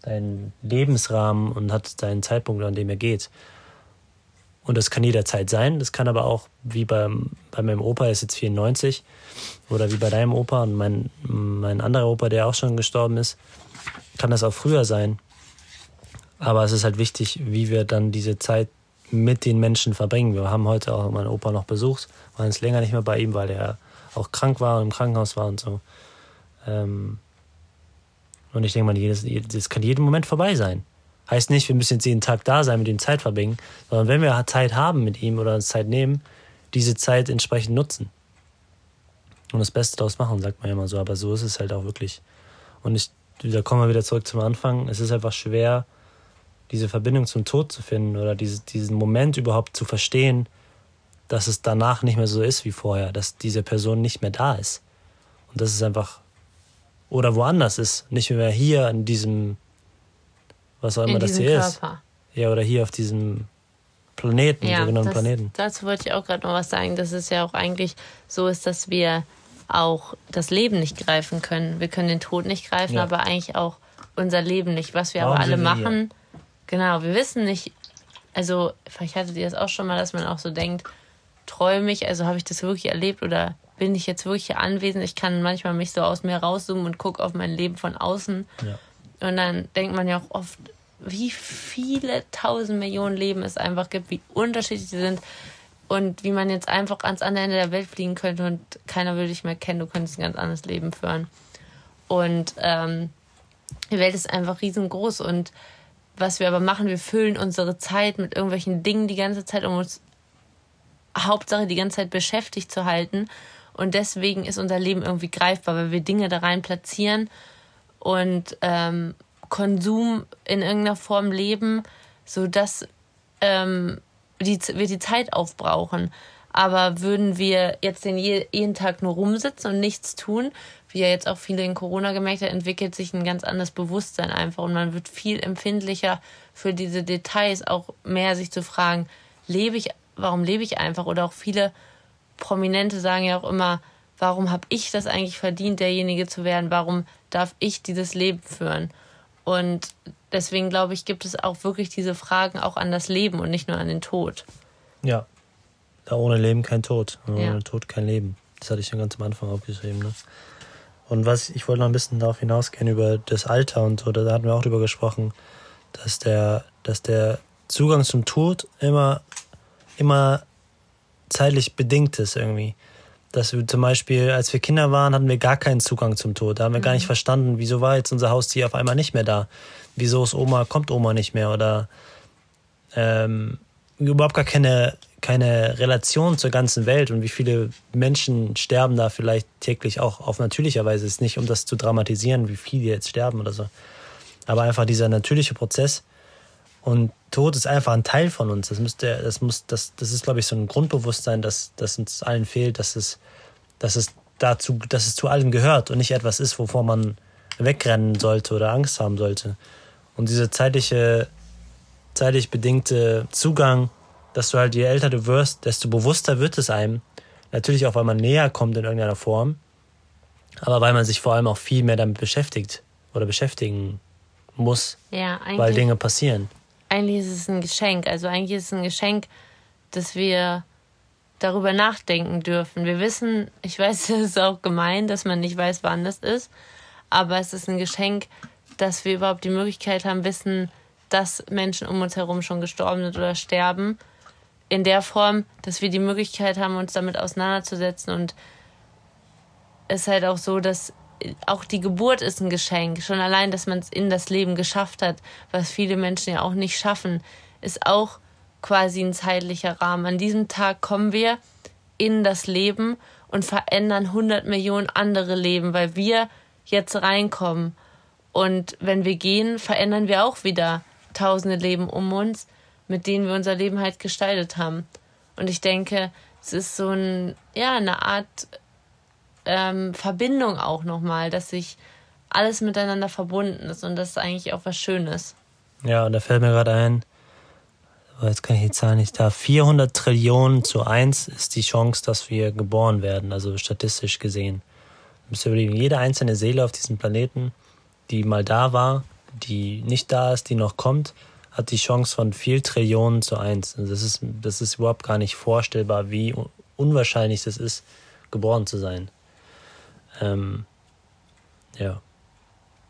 seinen Lebensrahmen und hat seinen Zeitpunkt, an dem er geht. Und das kann jederzeit sein. Das kann aber auch, wie beim, bei meinem Opa, der ist jetzt 94, oder wie bei deinem Opa und mein, mein anderer Opa, der auch schon gestorben ist, kann das auch früher sein. Aber es ist halt wichtig, wie wir dann diese Zeit mit den Menschen verbringen. Wir haben heute auch meinen Opa noch besucht, waren jetzt länger nicht mehr bei ihm, weil er auch krank war und im Krankenhaus war und so. Ähm und ich denke mal, das kann jeden Moment vorbei sein. Heißt nicht, wir müssen jetzt jeden Tag da sein, mit ihm Zeit verbringen, sondern wenn wir Zeit haben mit ihm oder uns Zeit nehmen, diese Zeit entsprechend nutzen. Und das Beste daraus machen, sagt man ja immer so. Aber so ist es halt auch wirklich. Und ich, da kommen wir wieder zurück zum Anfang. Es ist einfach schwer, diese Verbindung zum Tod zu finden oder diese, diesen Moment überhaupt zu verstehen, dass es danach nicht mehr so ist wie vorher, dass diese Person nicht mehr da ist. Und das ist einfach, oder woanders ist, nicht mehr hier in diesem was auch immer das hier Körper. ist. Ja, oder hier auf diesem Planeten, ja, sogenannten das, Planeten. Dazu wollte ich auch gerade noch was sagen, dass es ja auch eigentlich so ist, dass wir auch das Leben nicht greifen können. Wir können den Tod nicht greifen, ja. aber eigentlich auch unser Leben nicht. Was wir Warum aber alle machen, hier? genau, wir wissen nicht, also vielleicht hattet ihr das auch schon mal, dass man auch so denkt, träume ich, also habe ich das wirklich erlebt oder bin ich jetzt wirklich hier anwesend? Ich kann manchmal mich so aus mir rauszoomen und gucke auf mein Leben von außen. Ja. Und dann denkt man ja auch oft, wie viele tausend Millionen Leben es einfach gibt, wie unterschiedlich sie sind und wie man jetzt einfach ans andere Ende der Welt fliegen könnte und keiner würde dich mehr kennen, du könntest ein ganz anderes Leben führen. Und ähm, die Welt ist einfach riesengroß und was wir aber machen, wir füllen unsere Zeit mit irgendwelchen Dingen die ganze Zeit, um uns Hauptsache die ganze Zeit beschäftigt zu halten. Und deswegen ist unser Leben irgendwie greifbar, weil wir Dinge da rein platzieren und ähm, Konsum in irgendeiner Form leben, sodass ähm, wir die Zeit aufbrauchen. Aber würden wir jetzt den jeden Tag nur rumsitzen und nichts tun, wie ja jetzt auch viele in Corona gemerkt haben, entwickelt sich ein ganz anderes Bewusstsein einfach und man wird viel empfindlicher für diese Details, auch mehr sich zu fragen, lebe ich, warum lebe ich einfach? Oder auch viele Prominente sagen ja auch immer, warum habe ich das eigentlich verdient, derjenige zu werden? Warum darf ich dieses Leben führen? Und deswegen glaube ich, gibt es auch wirklich diese Fragen auch an das Leben und nicht nur an den Tod. Ja. Da ohne Leben kein Tod. Ohne ja. Tod kein Leben. Das hatte ich schon ganz am Anfang aufgeschrieben. Ne? Und was, ich wollte noch ein bisschen darauf hinausgehen über das Alter und so, da hatten wir auch drüber gesprochen, dass der, dass der Zugang zum Tod immer, immer zeitlich bedingt ist irgendwie dass wir zum Beispiel, als wir Kinder waren, hatten wir gar keinen Zugang zum Tod. Da haben wir mhm. gar nicht mhm. verstanden, wieso war jetzt unser Haustier auf einmal nicht mehr da? Wieso ist Oma, kommt Oma nicht mehr? Oder ähm, überhaupt gar keine, keine Relation zur ganzen Welt und wie viele Menschen sterben da vielleicht täglich auch auf natürlicher Weise. Es ist nicht, um das zu dramatisieren, wie viele jetzt sterben oder so. Aber einfach dieser natürliche Prozess. Und Tod ist einfach ein Teil von uns. Das müsste, das muss, das, das ist, glaube ich, so ein Grundbewusstsein, dass, dass uns allen fehlt, dass es, dass es dazu, dass es zu allem gehört und nicht etwas ist, wovor man wegrennen sollte oder Angst haben sollte. Und dieser zeitliche, zeitlich bedingte Zugang, dass du halt, je älter du wirst, desto bewusster wird es einem. Natürlich auch, weil man näher kommt in irgendeiner Form, aber weil man sich vor allem auch viel mehr damit beschäftigt oder beschäftigen muss, ja, weil Dinge passieren eigentlich ist es ein Geschenk. Also eigentlich ist es ein Geschenk, dass wir darüber nachdenken dürfen. Wir wissen, ich weiß, es ist auch gemein, dass man nicht weiß, wann das ist, aber es ist ein Geschenk, dass wir überhaupt die Möglichkeit haben, wissen, dass Menschen um uns herum schon gestorben sind oder sterben. In der Form, dass wir die Möglichkeit haben, uns damit auseinanderzusetzen. Und es ist halt auch so, dass auch die Geburt ist ein Geschenk. Schon allein, dass man es in das Leben geschafft hat, was viele Menschen ja auch nicht schaffen, ist auch quasi ein zeitlicher Rahmen. An diesem Tag kommen wir in das Leben und verändern 100 Millionen andere Leben, weil wir jetzt reinkommen. Und wenn wir gehen, verändern wir auch wieder tausende Leben um uns, mit denen wir unser Leben halt gestaltet haben. Und ich denke, es ist so ein, ja, eine Art ähm, Verbindung auch nochmal, dass sich alles miteinander verbunden ist und das ist eigentlich auch was Schönes. Ja, und da fällt mir gerade ein, jetzt kann ich die Zahl nicht da, 400 Trillionen zu 1 ist die Chance, dass wir geboren werden, also statistisch gesehen. Du musst überlegen, jede einzelne Seele auf diesem Planeten, die mal da war, die nicht da ist, die noch kommt, hat die Chance von 4 Trillionen zu 1. Also das, ist, das ist überhaupt gar nicht vorstellbar, wie unwahrscheinlich es ist, geboren zu sein. Ähm, ja.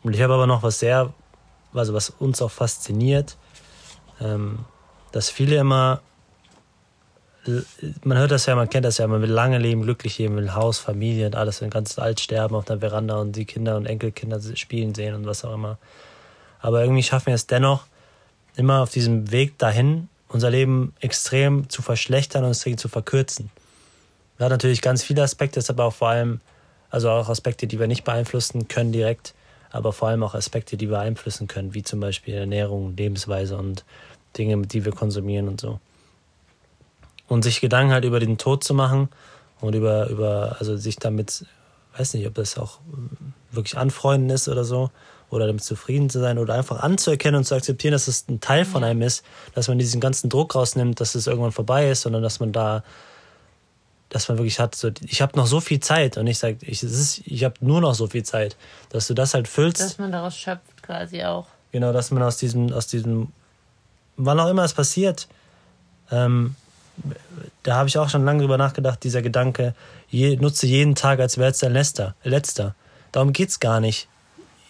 Und ich habe aber noch was sehr, also was uns auch fasziniert, ähm, dass viele immer, man hört das ja, man kennt das ja, man will lange leben, glücklich leben, will Haus, Familie und alles, ein ganz alt sterben auf der Veranda und die Kinder und Enkelkinder spielen sehen und was auch immer. Aber irgendwie schaffen wir es dennoch, immer auf diesem Weg dahin, unser Leben extrem zu verschlechtern und extrem zu verkürzen. Das hat natürlich ganz viele Aspekte, ist aber auch vor allem, also auch Aspekte, die wir nicht beeinflussen können direkt, aber vor allem auch Aspekte, die wir beeinflussen können, wie zum Beispiel Ernährung, Lebensweise und Dinge, die wir konsumieren und so. Und sich Gedanken halt über den Tod zu machen und über, über, also sich damit, weiß nicht, ob das auch wirklich anfreunden ist oder so, oder damit zufrieden zu sein oder einfach anzuerkennen und zu akzeptieren, dass es ein Teil von einem ist, dass man diesen ganzen Druck rausnimmt, dass es irgendwann vorbei ist, sondern dass man da dass man wirklich hat, so, ich habe noch so viel Zeit und ich sage, ich, ich habe nur noch so viel Zeit, dass du das halt füllst. Dass man daraus schöpft quasi auch. Genau, dass man aus diesem, aus diesem, wann auch immer es passiert, ähm, da habe ich auch schon lange drüber nachgedacht, dieser Gedanke, je, nutze jeden Tag, als wäre es dein letzter, letzter. Darum geht es gar nicht,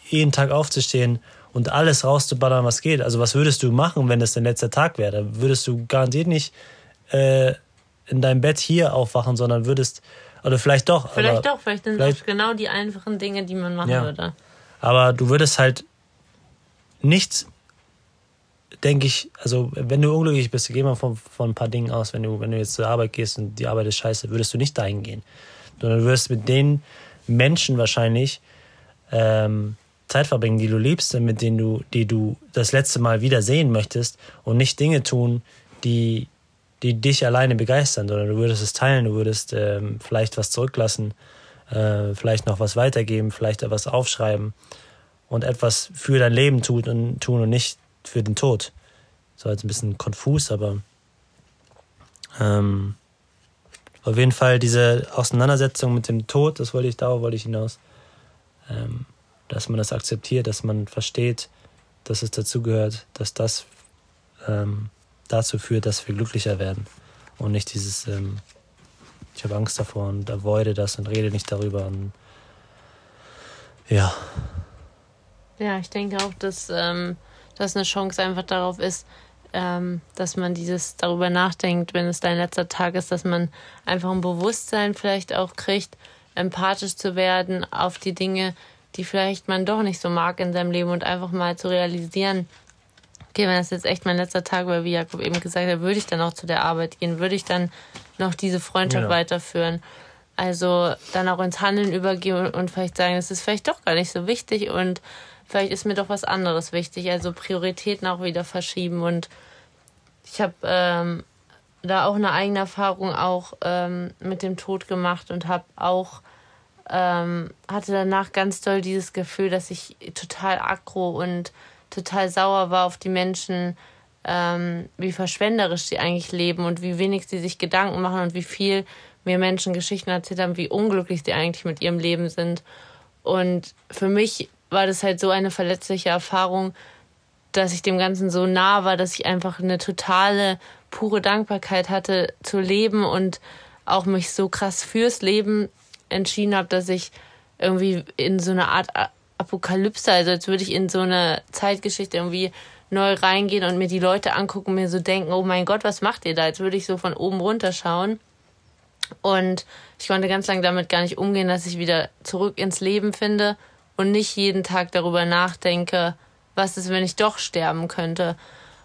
jeden Tag aufzustehen und alles rauszuballern, was geht. Also was würdest du machen, wenn es dein letzter Tag wäre? Da würdest du garantiert nicht äh, in deinem Bett hier aufwachen, sondern würdest, oder vielleicht doch. Vielleicht doch, vielleicht sind vielleicht, das genau die einfachen Dinge, die man machen ja. würde. Aber du würdest halt nicht, denke ich, also wenn du unglücklich bist, geh mal von, von ein paar Dingen aus, wenn du, wenn du jetzt zur Arbeit gehst und die Arbeit ist scheiße, würdest du nicht dahin gehen. Sondern du wirst mit den Menschen wahrscheinlich ähm, Zeit verbringen, die du liebst, mit denen du, die du das letzte Mal wieder sehen möchtest und nicht Dinge tun, die die dich alleine begeistern, sondern du würdest es teilen, du würdest ähm, vielleicht was zurücklassen, äh, vielleicht noch was weitergeben, vielleicht etwas aufschreiben und etwas für dein Leben tun und, tun und nicht für den Tod. So jetzt ein bisschen konfus, aber ähm, auf jeden Fall diese Auseinandersetzung mit dem Tod, das wollte ich, darauf wollte ich hinaus, ähm, dass man das akzeptiert, dass man versteht, dass es dazugehört, dass das ähm, dazu führt, dass wir glücklicher werden und nicht dieses, ähm, ich habe Angst davor und avoide das und rede nicht darüber. Und, ja. Ja, ich denke auch, dass ähm, das eine Chance einfach darauf ist, ähm, dass man dieses darüber nachdenkt, wenn es dein letzter Tag ist, dass man einfach ein Bewusstsein vielleicht auch kriegt, empathisch zu werden auf die Dinge, die vielleicht man doch nicht so mag in seinem Leben und einfach mal zu realisieren, okay, wenn das jetzt echt mein letzter Tag war, wie Jakob eben gesagt hat, würde ich dann auch zu der Arbeit gehen, würde ich dann noch diese Freundschaft ja. weiterführen. Also dann auch ins Handeln übergehen und vielleicht sagen, es ist vielleicht doch gar nicht so wichtig und vielleicht ist mir doch was anderes wichtig. Also Prioritäten auch wieder verschieben. Und ich habe ähm, da auch eine eigene Erfahrung auch ähm, mit dem Tod gemacht und habe auch ähm, hatte danach ganz doll dieses Gefühl, dass ich total aggro und total sauer war auf die Menschen, ähm, wie verschwenderisch sie eigentlich leben und wie wenig sie sich Gedanken machen und wie viel mir Menschen Geschichten erzählt haben, wie unglücklich sie eigentlich mit ihrem Leben sind. Und für mich war das halt so eine verletzliche Erfahrung, dass ich dem Ganzen so nah war, dass ich einfach eine totale, pure Dankbarkeit hatte zu leben und auch mich so krass fürs Leben entschieden habe, dass ich irgendwie in so eine Art Apokalypse, also als würde ich in so eine Zeitgeschichte irgendwie neu reingehen und mir die Leute angucken und mir so denken, oh mein Gott, was macht ihr da? Als würde ich so von oben runter schauen. Und ich konnte ganz lange damit gar nicht umgehen, dass ich wieder zurück ins Leben finde und nicht jeden Tag darüber nachdenke, was ist, wenn ich doch sterben könnte.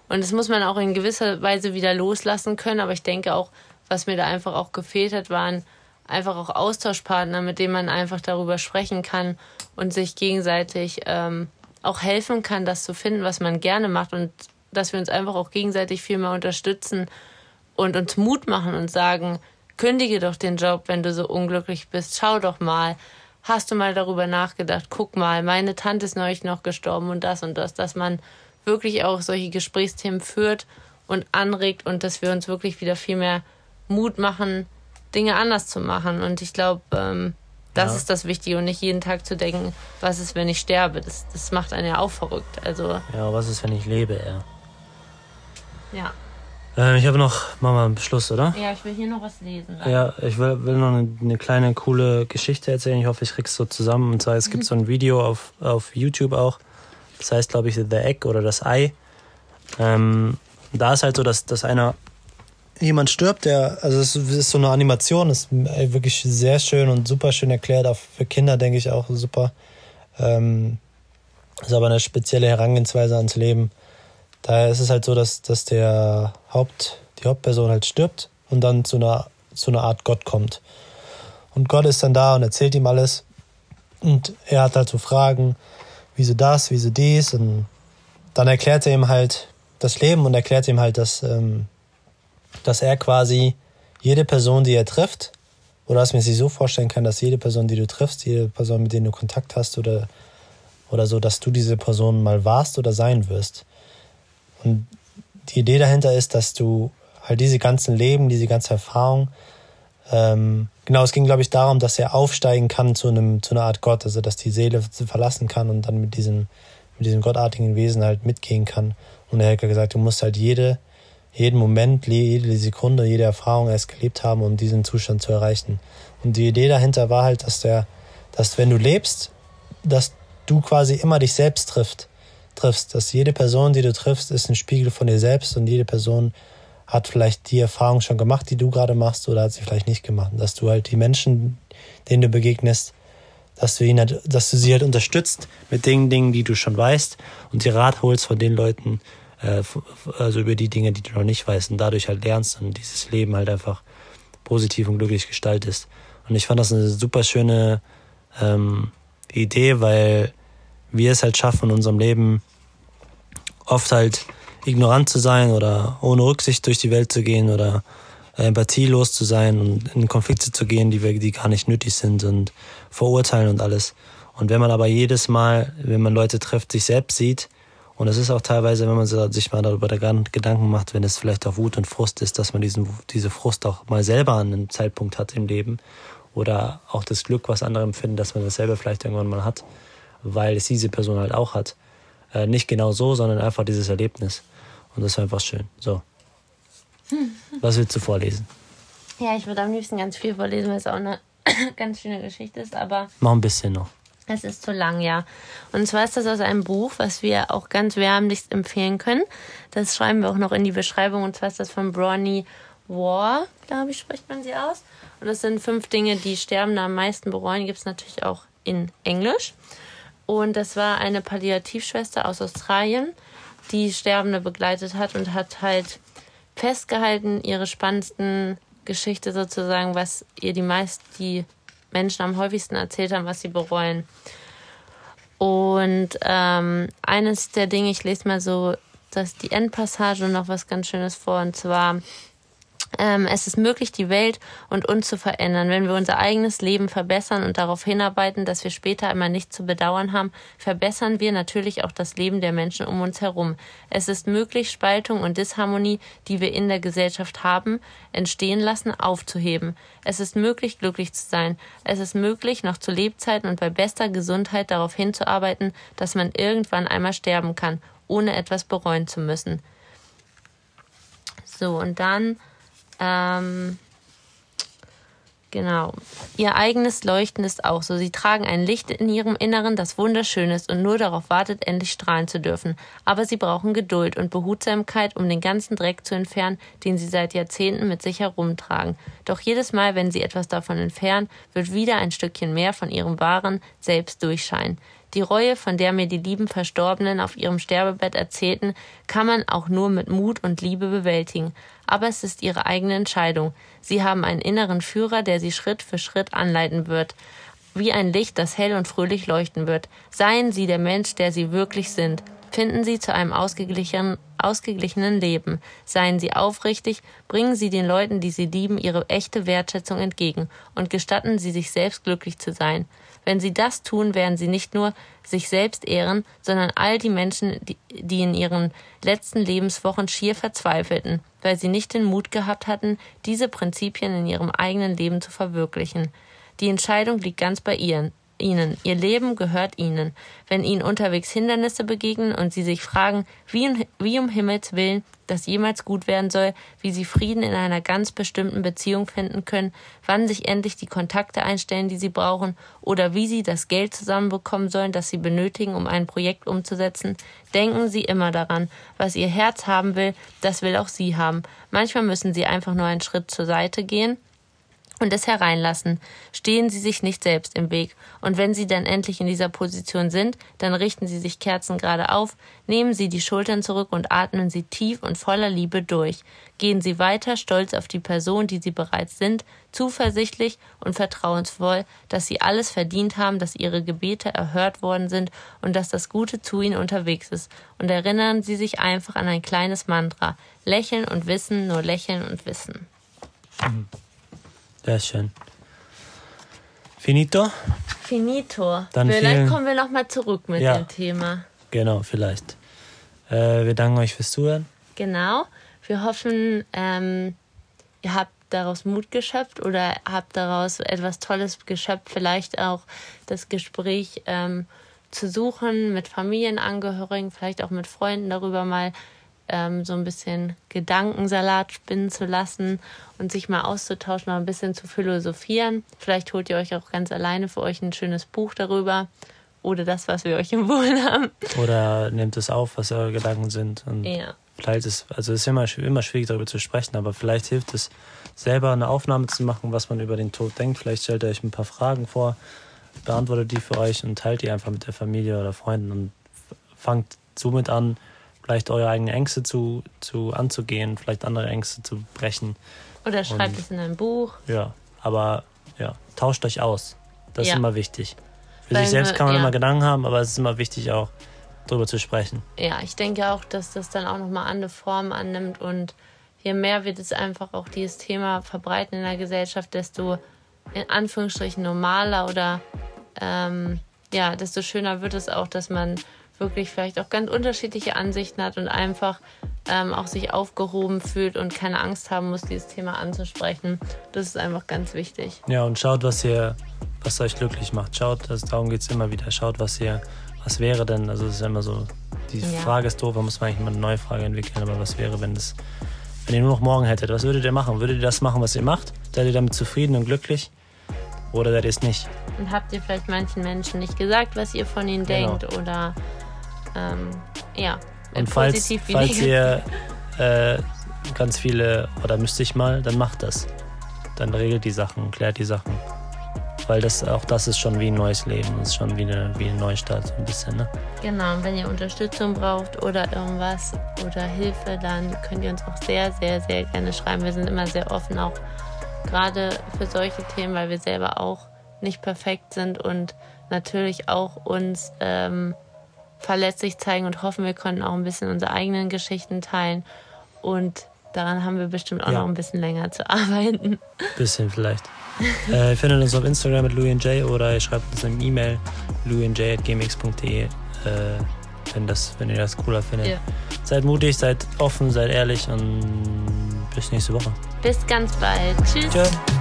Und das muss man auch in gewisser Weise wieder loslassen können, aber ich denke auch, was mir da einfach auch gefehlt hat, waren einfach auch Austauschpartner, mit denen man einfach darüber sprechen kann und sich gegenseitig ähm, auch helfen kann, das zu finden, was man gerne macht und dass wir uns einfach auch gegenseitig viel mehr unterstützen und uns Mut machen und sagen, kündige doch den Job, wenn du so unglücklich bist, schau doch mal, hast du mal darüber nachgedacht, guck mal, meine Tante ist neulich noch gestorben und das und das, dass man wirklich auch solche Gesprächsthemen führt und anregt und dass wir uns wirklich wieder viel mehr Mut machen, Dinge anders zu machen. Und ich glaube, ähm, das ja. ist das Wichtige und nicht jeden Tag zu denken, was ist, wenn ich sterbe. Das, das macht einen ja auch verrückt. Also, ja, was ist, wenn ich lebe, ja. Ja. Äh, ich habe noch, machen wir einen Schluss, oder? Ja, ich will hier noch was lesen. Dann. Ja, ich will, will noch eine, eine, kleine, coole Geschichte erzählen. Ich hoffe, ich krieg's so zusammen. Und zwar, es gibt so ein Video auf, auf YouTube auch. Das heißt, glaube ich, The Egg oder das Ei. Ähm, da ist halt so, dass, dass einer jemand stirbt, der, also es ist so eine Animation, ist wirklich sehr schön und super schön erklärt, auch für Kinder denke ich auch super. Ähm, ist aber eine spezielle Herangehensweise ans Leben. Daher ist es halt so, dass, dass der Haupt, die Hauptperson halt stirbt und dann zu einer, zu einer Art Gott kommt. Und Gott ist dann da und erzählt ihm alles. Und er hat halt so Fragen, wieso das, wieso dies. Und dann erklärt er ihm halt das Leben und erklärt ihm halt, dass, ähm, dass er quasi jede Person, die er trifft, oder dass man sich so vorstellen kann, dass jede Person, die du triffst, jede Person, mit der du Kontakt hast oder, oder so, dass du diese Person mal warst oder sein wirst. Und die Idee dahinter ist, dass du halt diese ganzen Leben, diese ganze Erfahrung, ähm, genau, es ging, glaube ich, darum, dass er aufsteigen kann zu einem, zu einer Art Gott, also dass die Seele verlassen kann und dann mit diesem, mit diesem gottartigen Wesen halt mitgehen kann. Und er hat gesagt, du musst halt jede, jeden Moment, jede Sekunde, jede Erfahrung erst gelebt haben, um diesen Zustand zu erreichen. Und die Idee dahinter war halt, dass der, dass wenn du lebst, dass du quasi immer dich selbst trifft triffst, dass jede Person, die du triffst, ist ein Spiegel von dir selbst und jede Person hat vielleicht die Erfahrung schon gemacht, die du gerade machst oder hat sie vielleicht nicht gemacht. Dass du halt die Menschen, denen du begegnest, dass du, ihn halt, dass du sie halt unterstützt mit den Dingen, die du schon weißt und sie Rat holst von den Leuten, äh, also über die Dinge, die du noch nicht weißt und dadurch halt lernst und dieses Leben halt einfach positiv und glücklich gestaltest. Und ich fand das eine super schöne ähm, Idee, weil wir es halt schaffen in unserem Leben oft halt ignorant zu sein oder ohne Rücksicht durch die Welt zu gehen oder empathielos zu sein und in Konflikte zu gehen, die, wir, die gar nicht nötig sind und verurteilen und alles. Und wenn man aber jedes Mal, wenn man Leute trifft, sich selbst sieht, und es ist auch teilweise, wenn man sich mal darüber Gedanken macht, wenn es vielleicht auch Wut und Frust ist, dass man diesen, diese Frust auch mal selber an einem Zeitpunkt hat im Leben oder auch das Glück, was andere empfinden, dass man dasselbe vielleicht irgendwann mal hat weil es diese Person halt auch hat. Äh, nicht genau so, sondern einfach dieses Erlebnis. Und das ist einfach schön. So. Was willst du vorlesen? Ja, ich würde am liebsten ganz viel vorlesen, weil es auch eine ganz schöne Geschichte ist, aber. Mach ein bisschen noch. Es ist zu lang, ja. Und zwar ist das aus einem Buch, was wir auch ganz wärmlichst empfehlen können. Das schreiben wir auch noch in die Beschreibung. Und zwar ist das von Bronnie War, glaube ich, spricht man sie aus. Und das sind fünf Dinge, die Sterbende am meisten bereuen. Gibt es natürlich auch in Englisch. Und das war eine Palliativschwester aus Australien, die Sterbende begleitet hat und hat halt festgehalten, ihre spannendsten Geschichte sozusagen, was ihr die meisten, die Menschen am häufigsten erzählt haben, was sie bereuen. Und ähm, eines der Dinge, ich lese mal so, dass die Endpassage noch was ganz Schönes vor, und zwar ähm, es ist möglich, die Welt und uns zu verändern. Wenn wir unser eigenes Leben verbessern und darauf hinarbeiten, dass wir später einmal nichts zu bedauern haben, verbessern wir natürlich auch das Leben der Menschen um uns herum. Es ist möglich, Spaltung und Disharmonie, die wir in der Gesellschaft haben, entstehen lassen, aufzuheben. Es ist möglich, glücklich zu sein. Es ist möglich, noch zu Lebzeiten und bei bester Gesundheit darauf hinzuarbeiten, dass man irgendwann einmal sterben kann, ohne etwas bereuen zu müssen. So, und dann ähm, genau. Ihr eigenes Leuchten ist auch so. Sie tragen ein Licht in ihrem Inneren, das wunderschön ist und nur darauf wartet, endlich strahlen zu dürfen. Aber sie brauchen Geduld und Behutsamkeit, um den ganzen Dreck zu entfernen, den sie seit Jahrzehnten mit sich herumtragen. Doch jedes Mal, wenn sie etwas davon entfernen, wird wieder ein Stückchen mehr von ihrem wahren Selbst durchscheinen. Die Reue, von der mir die lieben Verstorbenen auf ihrem Sterbebett erzählten, kann man auch nur mit Mut und Liebe bewältigen. Aber es ist ihre eigene Entscheidung. Sie haben einen inneren Führer, der sie Schritt für Schritt anleiten wird. Wie ein Licht, das hell und fröhlich leuchten wird. Seien Sie der Mensch, der Sie wirklich sind. Finden Sie zu einem ausgeglichenen, ausgeglichenen Leben. Seien Sie aufrichtig, bringen Sie den Leuten, die Sie lieben, ihre echte Wertschätzung entgegen und gestatten Sie sich selbst glücklich zu sein. Wenn Sie das tun, werden Sie nicht nur sich selbst ehren, sondern all die Menschen, die, die in ihren letzten Lebenswochen schier verzweifelten, weil sie nicht den Mut gehabt hatten, diese Prinzipien in ihrem eigenen Leben zu verwirklichen. Die Entscheidung liegt ganz bei Ihnen ihnen. Ihr Leben gehört ihnen. Wenn ihnen unterwegs Hindernisse begegnen und sie sich fragen, wie, wie um Himmels willen das jemals gut werden soll, wie sie Frieden in einer ganz bestimmten Beziehung finden können, wann sich endlich die Kontakte einstellen, die sie brauchen, oder wie sie das Geld zusammenbekommen sollen, das sie benötigen, um ein Projekt umzusetzen, denken sie immer daran, was ihr Herz haben will, das will auch sie haben. Manchmal müssen sie einfach nur einen Schritt zur Seite gehen, und es hereinlassen. Stehen Sie sich nicht selbst im Weg. Und wenn Sie dann endlich in dieser Position sind, dann richten Sie sich kerzengerade auf, nehmen Sie die Schultern zurück und atmen Sie tief und voller Liebe durch. Gehen Sie weiter, stolz auf die Person, die Sie bereits sind, zuversichtlich und vertrauensvoll, dass Sie alles verdient haben, dass Ihre Gebete erhört worden sind und dass das Gute zu Ihnen unterwegs ist. Und erinnern Sie sich einfach an ein kleines Mantra. Lächeln und wissen, nur lächeln und wissen. Mhm. Sehr schön. Finito? Finito. Dann vielleicht vielen, kommen wir nochmal zurück mit ja, dem Thema. Genau, vielleicht. Äh, wir danken euch fürs Zuhören. Genau. Wir hoffen, ähm, ihr habt daraus Mut geschöpft oder habt daraus etwas Tolles geschöpft. Vielleicht auch das Gespräch ähm, zu suchen mit Familienangehörigen, vielleicht auch mit Freunden darüber mal ähm, so ein bisschen Gedankensalat spinnen zu lassen und sich mal auszutauschen, mal ein bisschen zu philosophieren. Vielleicht holt ihr euch auch ganz alleine für euch ein schönes Buch darüber oder das, was wir euch empfohlen haben. Oder nehmt es auf, was eure Gedanken sind. Und ja. Vielleicht ist, also es ist immer, immer schwierig darüber zu sprechen, aber vielleicht hilft es, selber eine Aufnahme zu machen, was man über den Tod denkt. Vielleicht stellt ihr euch ein paar Fragen vor, beantwortet die für euch und teilt die einfach mit der Familie oder Freunden und fangt somit an, vielleicht eure eigenen Ängste zu, zu anzugehen, vielleicht andere Ängste zu brechen. Oder schreibt Und, es in ein Buch. Ja, aber ja, tauscht euch aus. Das ja. ist immer wichtig. Für Weil sich selbst kann man ja. immer Gedanken haben, aber es ist immer wichtig auch darüber zu sprechen. Ja, ich denke auch, dass das dann auch nochmal andere Formen annimmt und je mehr wird es einfach auch dieses Thema verbreiten in der Gesellschaft, desto in Anführungsstrichen normaler oder ähm, ja, desto schöner wird es auch, dass man wirklich vielleicht auch ganz unterschiedliche Ansichten hat und einfach ähm, auch sich aufgehoben fühlt und keine Angst haben muss, dieses Thema anzusprechen. Das ist einfach ganz wichtig. Ja, und schaut, was ihr, was euch glücklich macht. Schaut, also darum geht es immer wieder. Schaut, was ihr, was wäre denn, also es ist immer so, die ja. Frage ist doof, da muss man eigentlich mal eine neue Frage entwickeln, aber was wäre, wenn das, wenn ihr nur noch morgen hättet, was würdet ihr machen? Würdet ihr das machen, was ihr macht? Seid ihr damit zufrieden und glücklich? Oder seid ihr es nicht? Und habt ihr vielleicht manchen Menschen nicht gesagt, was ihr von ihnen genau. denkt? Oder ähm, ja. Und falls, falls ihr äh, ganz viele, oder müsste ich mal, dann macht das. Dann regelt die Sachen, klärt die Sachen. Weil das, auch das ist schon wie ein neues Leben. Das ist schon wie eine, wie ein Neustart, so ein bisschen. Ne? Genau, und wenn ihr Unterstützung braucht oder irgendwas oder Hilfe, dann könnt ihr uns auch sehr, sehr, sehr gerne schreiben. Wir sind immer sehr offen, auch gerade für solche Themen, weil wir selber auch nicht perfekt sind und natürlich auch uns ähm, verletzlich zeigen und hoffen, wir können auch ein bisschen unsere eigenen Geschichten teilen. Und daran haben wir bestimmt auch ja. noch ein bisschen länger zu arbeiten. Bisschen vielleicht. äh, ihr findet uns auf Instagram mit LouisNJ oder ihr schreibt uns eine E-Mail louisnj.gmx.de, äh, wenn, wenn ihr das cooler findet. Ja. Seid mutig, seid offen, seid ehrlich und bis nächste Woche. Bis ganz bald. Tschüss. Tschö.